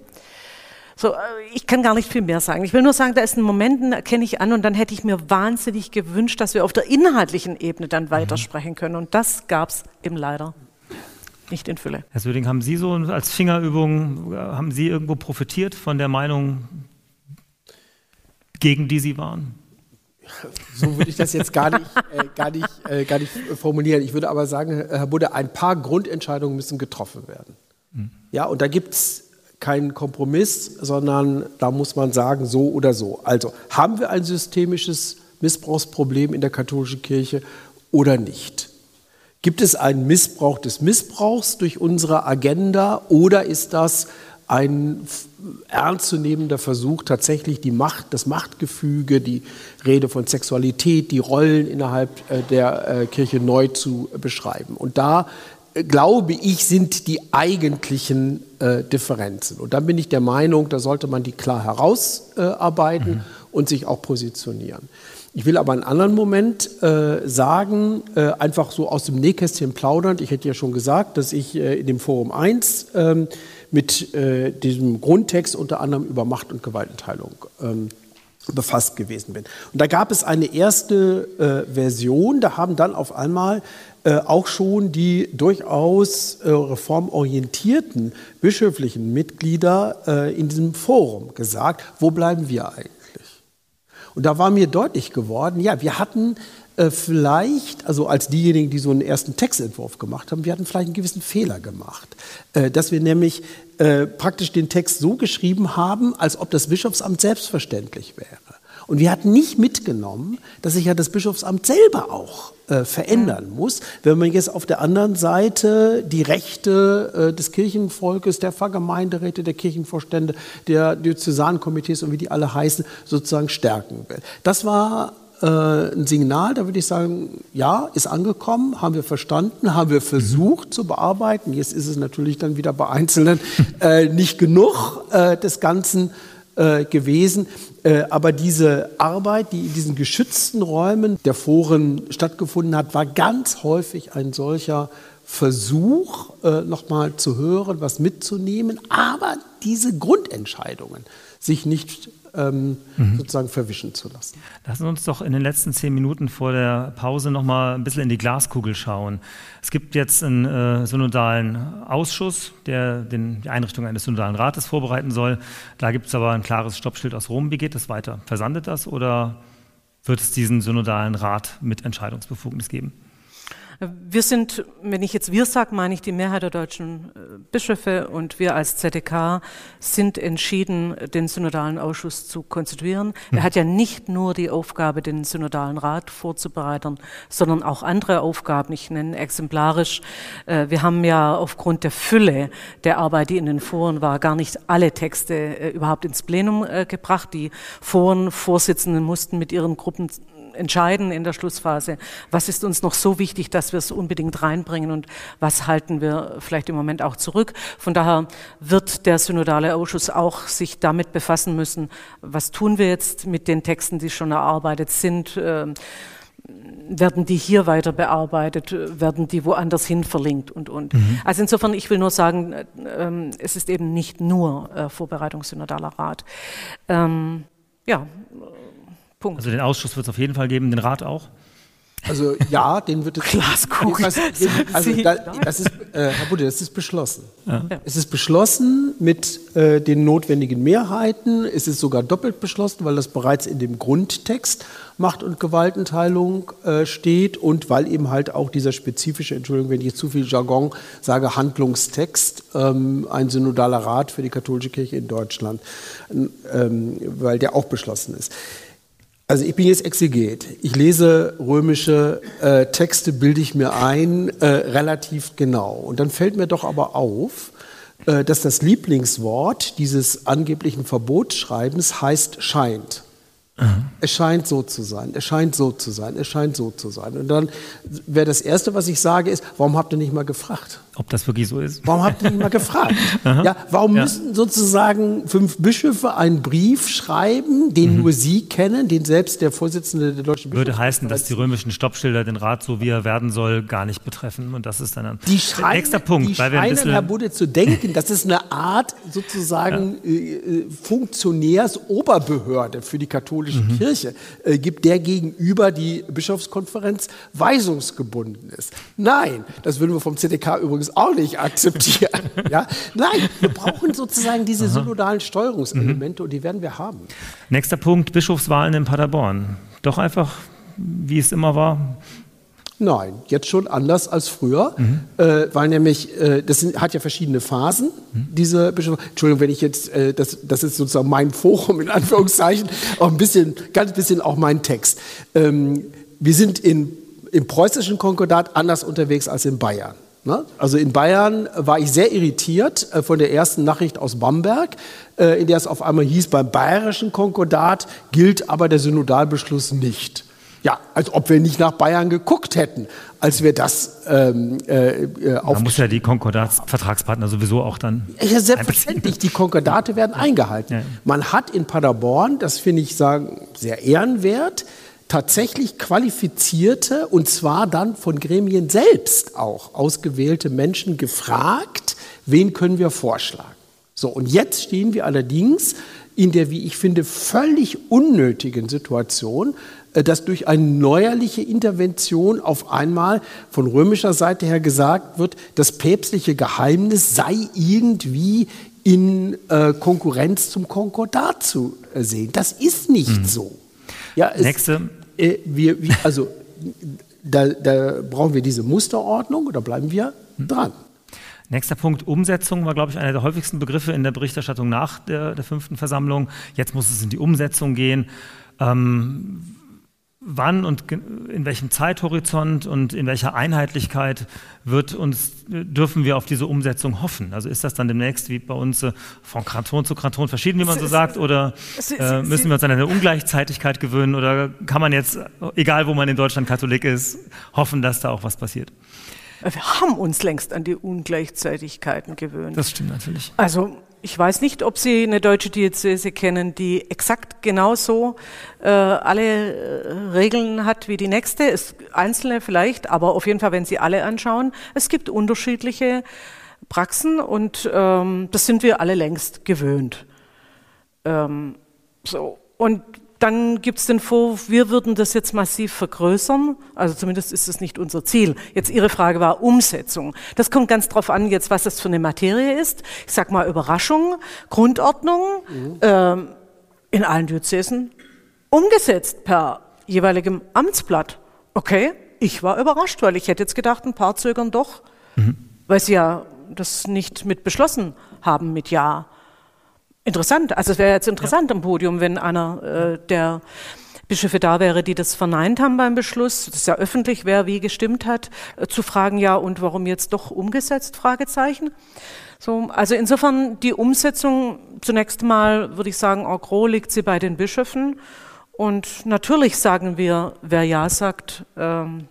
So, äh, ich kann gar nicht viel mehr sagen. Ich will nur sagen, da ist ein Moment, den erkenne ich an und dann hätte ich mir wahnsinnig gewünscht, dass wir auf der inhaltlichen Ebene dann mhm. weitersprechen können. Und das gab es eben leider nicht in Fülle. Herr Söding, haben Sie so als Fingerübung, haben Sie irgendwo profitiert von der Meinung, gegen die Sie waren? So würde ich das jetzt gar nicht, äh, gar, nicht, äh, gar nicht formulieren. Ich würde aber sagen, Herr Budde, ein paar Grundentscheidungen müssen getroffen werden. Mhm. Ja, und da gibt es keinen Kompromiss, sondern da muss man sagen, so oder so. Also haben wir ein systemisches Missbrauchsproblem in der katholischen Kirche oder nicht? Gibt es einen Missbrauch des Missbrauchs durch unsere Agenda oder ist das ein ernstzunehmender Versuch, tatsächlich die Macht, das Machtgefüge, die Rede von Sexualität, die Rollen innerhalb äh, der äh, Kirche neu zu beschreiben? Und da äh, glaube ich, sind die eigentlichen Differenzen. Und da bin ich der Meinung, da sollte man die klar herausarbeiten mhm. und sich auch positionieren. Ich will aber einen anderen Moment äh, sagen, äh, einfach so aus dem Nähkästchen plaudernd. Ich hätte ja schon gesagt, dass ich äh, in dem Forum 1 ähm, mit äh, diesem Grundtext unter anderem über Macht- und Gewaltenteilung ähm, befasst gewesen bin. Und da gab es eine erste äh, Version, da haben dann auf einmal äh, auch schon die durchaus reformorientierten bischöflichen Mitglieder in diesem Forum gesagt, wo bleiben wir eigentlich? Und da war mir deutlich geworden, ja, wir hatten äh, vielleicht, also als diejenigen, die so einen ersten Textentwurf gemacht haben, wir hatten vielleicht einen gewissen Fehler gemacht, äh, dass wir nämlich äh, praktisch den Text so geschrieben haben, als ob das Bischofsamt selbstverständlich wäre. Und wir hatten nicht mitgenommen, dass sich ja das Bischofsamt selber auch äh, verändern muss. Wenn man jetzt auf der anderen Seite die Rechte äh, des Kirchenvolkes, der Pfarrgemeinderäte, der Kirchenvorstände, der Diözesankomitees und wie die alle heißen, sozusagen stärken will. Das war äh, ein Signal, da würde ich sagen, ja, ist angekommen, haben wir verstanden, haben wir versucht zu bearbeiten. Jetzt ist es natürlich dann wieder bei Einzelnen äh, nicht genug äh, des Ganzen äh, gewesen. Äh, aber diese Arbeit, die in diesen geschützten Räumen der Foren stattgefunden hat, war ganz häufig ein solcher Versuch, äh, nochmal zu hören, was mitzunehmen, aber diese Grundentscheidungen sich nicht ähm, mhm. sozusagen verwischen zu lassen. Lassen Sie uns doch in den letzten zehn Minuten vor der Pause noch mal ein bisschen in die Glaskugel schauen. Es gibt jetzt einen äh, synodalen Ausschuss, der den, die Einrichtung eines synodalen Rates vorbereiten soll. Da gibt es aber ein klares Stoppschild aus Rom. Wie geht das weiter? Versandet das oder wird es diesen synodalen Rat mit Entscheidungsbefugnis geben? Wir sind, wenn ich jetzt wir sage, meine ich die Mehrheit der deutschen äh, Bischöfe und wir als ZDK sind entschieden, den Synodalen Ausschuss zu konstituieren. Er hat ja nicht nur die Aufgabe, den Synodalen Rat vorzubereiten, sondern auch andere Aufgaben. Ich nenne exemplarisch, äh, wir haben ja aufgrund der Fülle der Arbeit, die in den Foren war, gar nicht alle Texte äh, überhaupt ins Plenum gebracht. Die Forenvorsitzenden mussten mit ihren Gruppen entscheiden in der Schlussphase, was ist uns noch so wichtig, dass wir es unbedingt reinbringen und was halten wir vielleicht im Moment auch zurück. Von daher wird der synodale Ausschuss auch sich damit befassen müssen, was tun wir jetzt mit den Texten, die schon erarbeitet sind. Äh, werden die hier weiter bearbeitet, werden die woanders hin verlinkt und und. Mhm. Also insofern, ich will nur sagen, äh, es ist eben nicht nur äh, Vorbereitung synodaler Rat. Ähm, ja, Punkt. Also den Ausschuss wird es auf jeden Fall geben, den Rat auch? Also ja, den wird es. [laughs] Glaskugel. [laughs] Also, also da, das ist, äh, Herr Budde, das ist beschlossen. Ja. Es ist beschlossen mit äh, den notwendigen Mehrheiten. Es ist sogar doppelt beschlossen, weil das bereits in dem Grundtext Macht- und Gewaltenteilung äh, steht und weil eben halt auch dieser spezifische, Entschuldigung, wenn ich jetzt zu viel Jargon sage, Handlungstext, ähm, ein synodaler Rat für die katholische Kirche in Deutschland, ähm, weil der auch beschlossen ist. Also ich bin jetzt Exeget. Ich lese römische äh, Texte, bilde ich mir ein, äh, relativ genau. Und dann fällt mir doch aber auf, äh, dass das Lieblingswort dieses angeblichen Verbotsschreibens heißt scheint. Es scheint so zu sein, es scheint so zu sein, es scheint so zu sein. Und dann wäre das Erste, was ich sage, ist, warum habt ihr nicht mal gefragt? Ob das wirklich so ist? Warum habt ihr nicht mal gefragt? [laughs] ja, warum ja. müssen sozusagen fünf Bischöfe einen Brief schreiben, den mhm. nur sie kennen, den selbst der Vorsitzende der Deutschen Würde heißen, dass die römischen Stoppschilder den Rat, so wie er werden soll, gar nicht betreffen. Und das ist dann ein die scheinen, nächster Punkt. Die weil wir scheinen, Herr Budde, zu denken, dass es eine Art sozusagen [laughs] ja. äh, äh Funktionärsoberbehörde für die katholische mhm. Kirche äh, gibt, der gegenüber die Bischofskonferenz weisungsgebunden ist. Nein, das würden wir vom ZDK übrigens übrigens auch nicht akzeptieren. [laughs] ja? Nein, wir brauchen sozusagen diese Aha. synodalen Steuerungselemente mhm. und die werden wir haben. Nächster Punkt, Bischofswahlen in Paderborn. Doch einfach, wie es immer war, Nein, jetzt schon anders als früher, mhm. äh, weil nämlich, äh, das sind, hat ja verschiedene Phasen, mhm. diese Bischof. Entschuldigung, wenn ich jetzt, äh, das, das ist sozusagen mein Forum in Anführungszeichen, [laughs] auch ein bisschen, ganz bisschen auch mein Text. Ähm, wir sind in, im preußischen Konkordat anders unterwegs als in Bayern. Ne? Also in Bayern war ich sehr irritiert äh, von der ersten Nachricht aus Bamberg, äh, in der es auf einmal hieß, beim bayerischen Konkordat gilt aber der Synodalbeschluss nicht. Ja, als ob wir nicht nach Bayern geguckt hätten, als wir das ähm, äh, auf. Man muss ja die Konkordatsvertragspartner sowieso auch dann. Ja, selbstverständlich. Die Konkordate werden eingehalten. Ja. Man hat in Paderborn, das finde ich sagen sehr ehrenwert, tatsächlich qualifizierte und zwar dann von Gremien selbst auch ausgewählte Menschen gefragt, wen können wir vorschlagen. So, und jetzt stehen wir allerdings in der, wie ich finde, völlig unnötigen Situation, äh, dass durch eine neuerliche Intervention auf einmal von römischer Seite her gesagt wird, das päpstliche Geheimnis sei irgendwie in äh, Konkurrenz zum Konkordat zu sehen. Das ist nicht mhm. so. Ja, es, Nächste äh, wir, wir, also da, da brauchen wir diese Musterordnung oder bleiben wir dran. Nächster Punkt, Umsetzung war, glaube ich, einer der häufigsten Begriffe in der Berichterstattung nach der, der fünften Versammlung. Jetzt muss es in die Umsetzung gehen. Ähm, wann und in welchem Zeithorizont und in welcher Einheitlichkeit wird uns, dürfen wir auf diese Umsetzung hoffen? Also ist das dann demnächst wie bei uns äh, von Kanton zu Kanton verschieden, wie man so sagt, oder äh, müssen wir uns an eine Ungleichzeitigkeit gewöhnen oder kann man jetzt, egal wo man in Deutschland Katholik ist, hoffen, dass da auch was passiert? Wir haben uns längst an die Ungleichzeitigkeiten gewöhnt. Das stimmt natürlich. Also ich weiß nicht, ob Sie eine deutsche Diözese kennen, die exakt genauso äh, alle äh, Regeln hat wie die nächste. Es, einzelne vielleicht, aber auf jeden Fall, wenn Sie alle anschauen, es gibt unterschiedliche Praxen und ähm, das sind wir alle längst gewöhnt. Ähm, so und dann gibt es den Vorwurf, wir würden das jetzt massiv vergrößern. Also zumindest ist es nicht unser Ziel. Jetzt Ihre Frage war Umsetzung. Das kommt ganz drauf an, jetzt was das für eine Materie ist. Ich sag mal Überraschung, Grundordnung mhm. ähm, in allen Diözesen umgesetzt per jeweiligem Amtsblatt. Okay, ich war überrascht, weil ich hätte jetzt gedacht, ein paar zögern doch, mhm. weil sie ja das nicht mit beschlossen haben mit Ja. Interessant. Also es wäre jetzt interessant ja. am Podium, wenn einer äh, der Bischöfe da wäre, die das verneint haben beim Beschluss, das ist ja öffentlich, wer wie gestimmt hat, äh, zu fragen, ja, und warum jetzt doch umgesetzt? Fragezeichen. So, also insofern die Umsetzung zunächst mal, würde ich sagen, en gros liegt sie bei den Bischöfen. Und natürlich sagen wir, wer Ja sagt, ähm,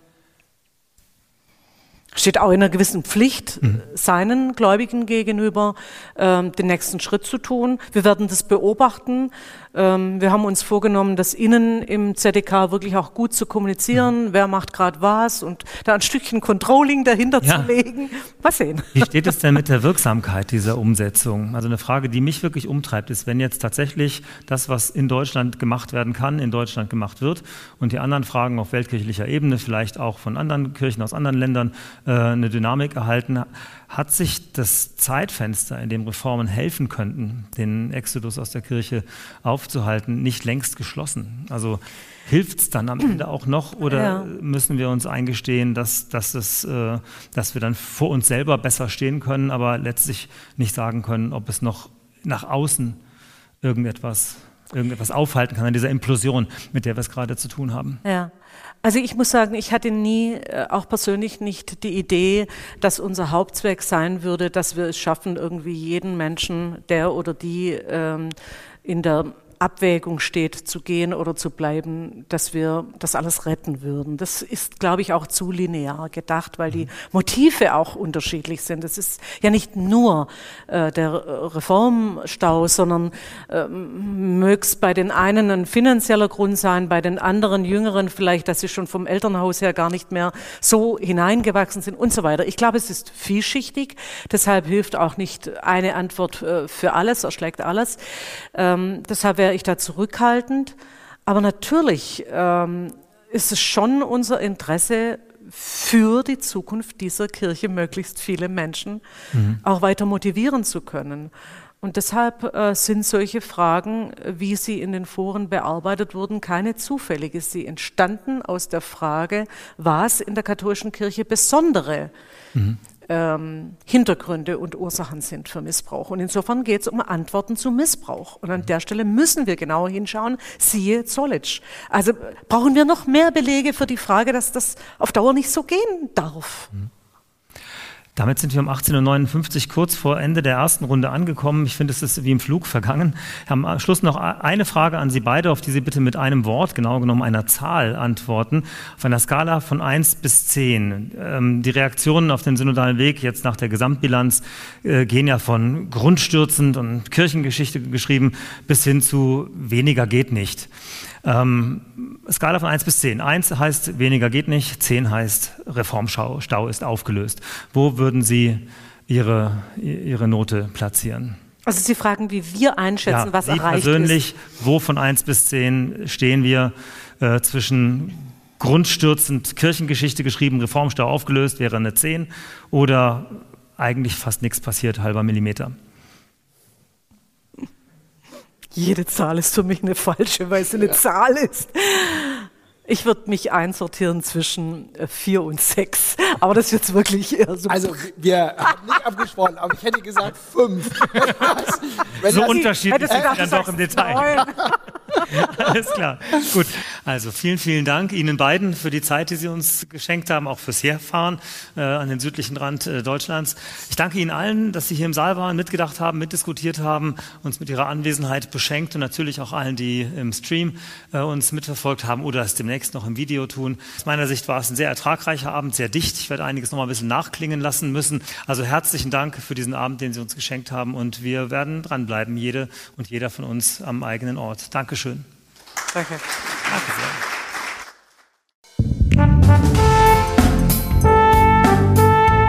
steht auch in einer gewissen Pflicht, mhm. seinen Gläubigen gegenüber ähm, den nächsten Schritt zu tun. Wir werden das beobachten. Ähm, wir haben uns vorgenommen, das innen im ZDK wirklich auch gut zu kommunizieren. Mhm. Wer macht gerade was und da ein Stückchen Controlling dahinter ja. zu legen. Mal sehen. Wie steht es denn mit der [laughs] Wirksamkeit dieser Umsetzung? Also eine Frage, die mich wirklich umtreibt, ist, wenn jetzt tatsächlich das, was in Deutschland gemacht werden kann, in Deutschland gemacht wird und die anderen Fragen auf weltkirchlicher Ebene, vielleicht auch von anderen Kirchen aus anderen Ländern, äh, eine Dynamik erhalten, hat sich das Zeitfenster, in dem Reformen helfen könnten, den Exodus aus der Kirche aufzuhalten, nicht längst geschlossen. Also hilft es dann am Ende auch noch oder ja. müssen wir uns eingestehen, dass, dass, es, äh, dass wir dann vor uns selber besser stehen können, aber letztlich nicht sagen können, ob es noch nach außen irgendetwas, irgendetwas aufhalten kann an dieser Implosion, mit der wir es gerade zu tun haben? Ja. Also ich muss sagen, ich hatte nie, äh, auch persönlich nicht die Idee, dass unser Hauptzweck sein würde, dass wir es schaffen, irgendwie jeden Menschen, der oder die ähm, in der Abwägung steht, zu gehen oder zu bleiben, dass wir das alles retten würden. Das ist, glaube ich, auch zu linear gedacht, weil die mhm. Motive auch unterschiedlich sind. Es ist ja nicht nur äh, der Reformstau, sondern äh, möge es bei den einen ein finanzieller Grund sein, bei den anderen Jüngeren vielleicht, dass sie schon vom Elternhaus her gar nicht mehr so hineingewachsen sind und so weiter. Ich glaube, es ist vielschichtig. Deshalb hilft auch nicht eine Antwort äh, für alles, erschlägt alles. Ähm, deshalb wäre wäre ich da zurückhaltend. Aber natürlich ähm, ist es schon unser Interesse, für die Zukunft dieser Kirche möglichst viele Menschen mhm. auch weiter motivieren zu können. Und deshalb äh, sind solche Fragen, wie sie in den Foren bearbeitet wurden, keine zufällige. Sie entstanden aus der Frage, was in der katholischen Kirche besondere mhm ähm, Hintergründe und Ursachen sind für Missbrauch. Und insofern geht es um Antworten zu Missbrauch. Und an der Stelle müssen wir genauer hinschauen, siehe Zollitsch. Also brauchen wir noch mehr Belege für die Frage, dass das auf Dauer nicht so gehen darf. Mhm. Damit sind wir um 18.59 Uhr kurz vor Ende der ersten Runde angekommen. Ich finde, es ist wie im Flug vergangen. Wir haben am Schluss noch eine Frage an Sie beide, auf die Sie bitte mit einem Wort, genau genommen einer Zahl, antworten. Auf einer Skala von 1 bis 10. Ähm, die Reaktionen auf den synodalen Weg jetzt nach der Gesamtbilanz äh, gehen ja von grundstürzend und Kirchengeschichte geschrieben bis hin zu weniger geht nicht. Ähm, Skala von 1 bis 10. 1 heißt, weniger geht nicht, 10 heißt, Reformstau ist aufgelöst. Wo würden Sie Ihre, Ihre Note platzieren? Also Sie fragen, wie wir einschätzen, ja, was Sie erreicht persönlich, ist. wo von 1 bis 10 stehen wir äh, zwischen grundstürzend Kirchengeschichte geschrieben, Reformstau aufgelöst, wäre eine 10, oder eigentlich fast nichts passiert, halber Millimeter? Jede Zahl ist für mich eine falsche, weil es eine ja. Zahl ist. Ich würde mich einsortieren zwischen äh, vier und sechs, aber das ist jetzt wirklich eher so. Also wir haben nicht abgesprochen, aber ich hätte gesagt fünf. [laughs] Wenn so unterschiedlich sind dann doch im Detail. [laughs] Alles klar. Gut. Also vielen, vielen Dank Ihnen beiden für die Zeit, die Sie uns geschenkt haben, auch fürs Herfahren äh, an den südlichen Rand äh, Deutschlands. Ich danke Ihnen allen, dass Sie hier im Saal waren, mitgedacht haben, mitdiskutiert haben, uns mit Ihrer Anwesenheit beschenkt und natürlich auch allen, die im Stream äh, uns mitverfolgt haben oder es demnächst noch im Video tun. Aus meiner Sicht war es ein sehr ertragreicher Abend, sehr dicht. Ich werde einiges noch mal ein bisschen nachklingen lassen müssen. Also herzlichen Dank für diesen Abend, den Sie uns geschenkt haben und wir werden dranbleiben, jede und jeder von uns am eigenen Ort. Dankeschön. Danke. Danke sehr.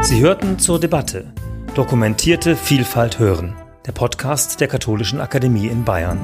Sie hörten zur Debatte Dokumentierte Vielfalt hören, der Podcast der Katholischen Akademie in Bayern.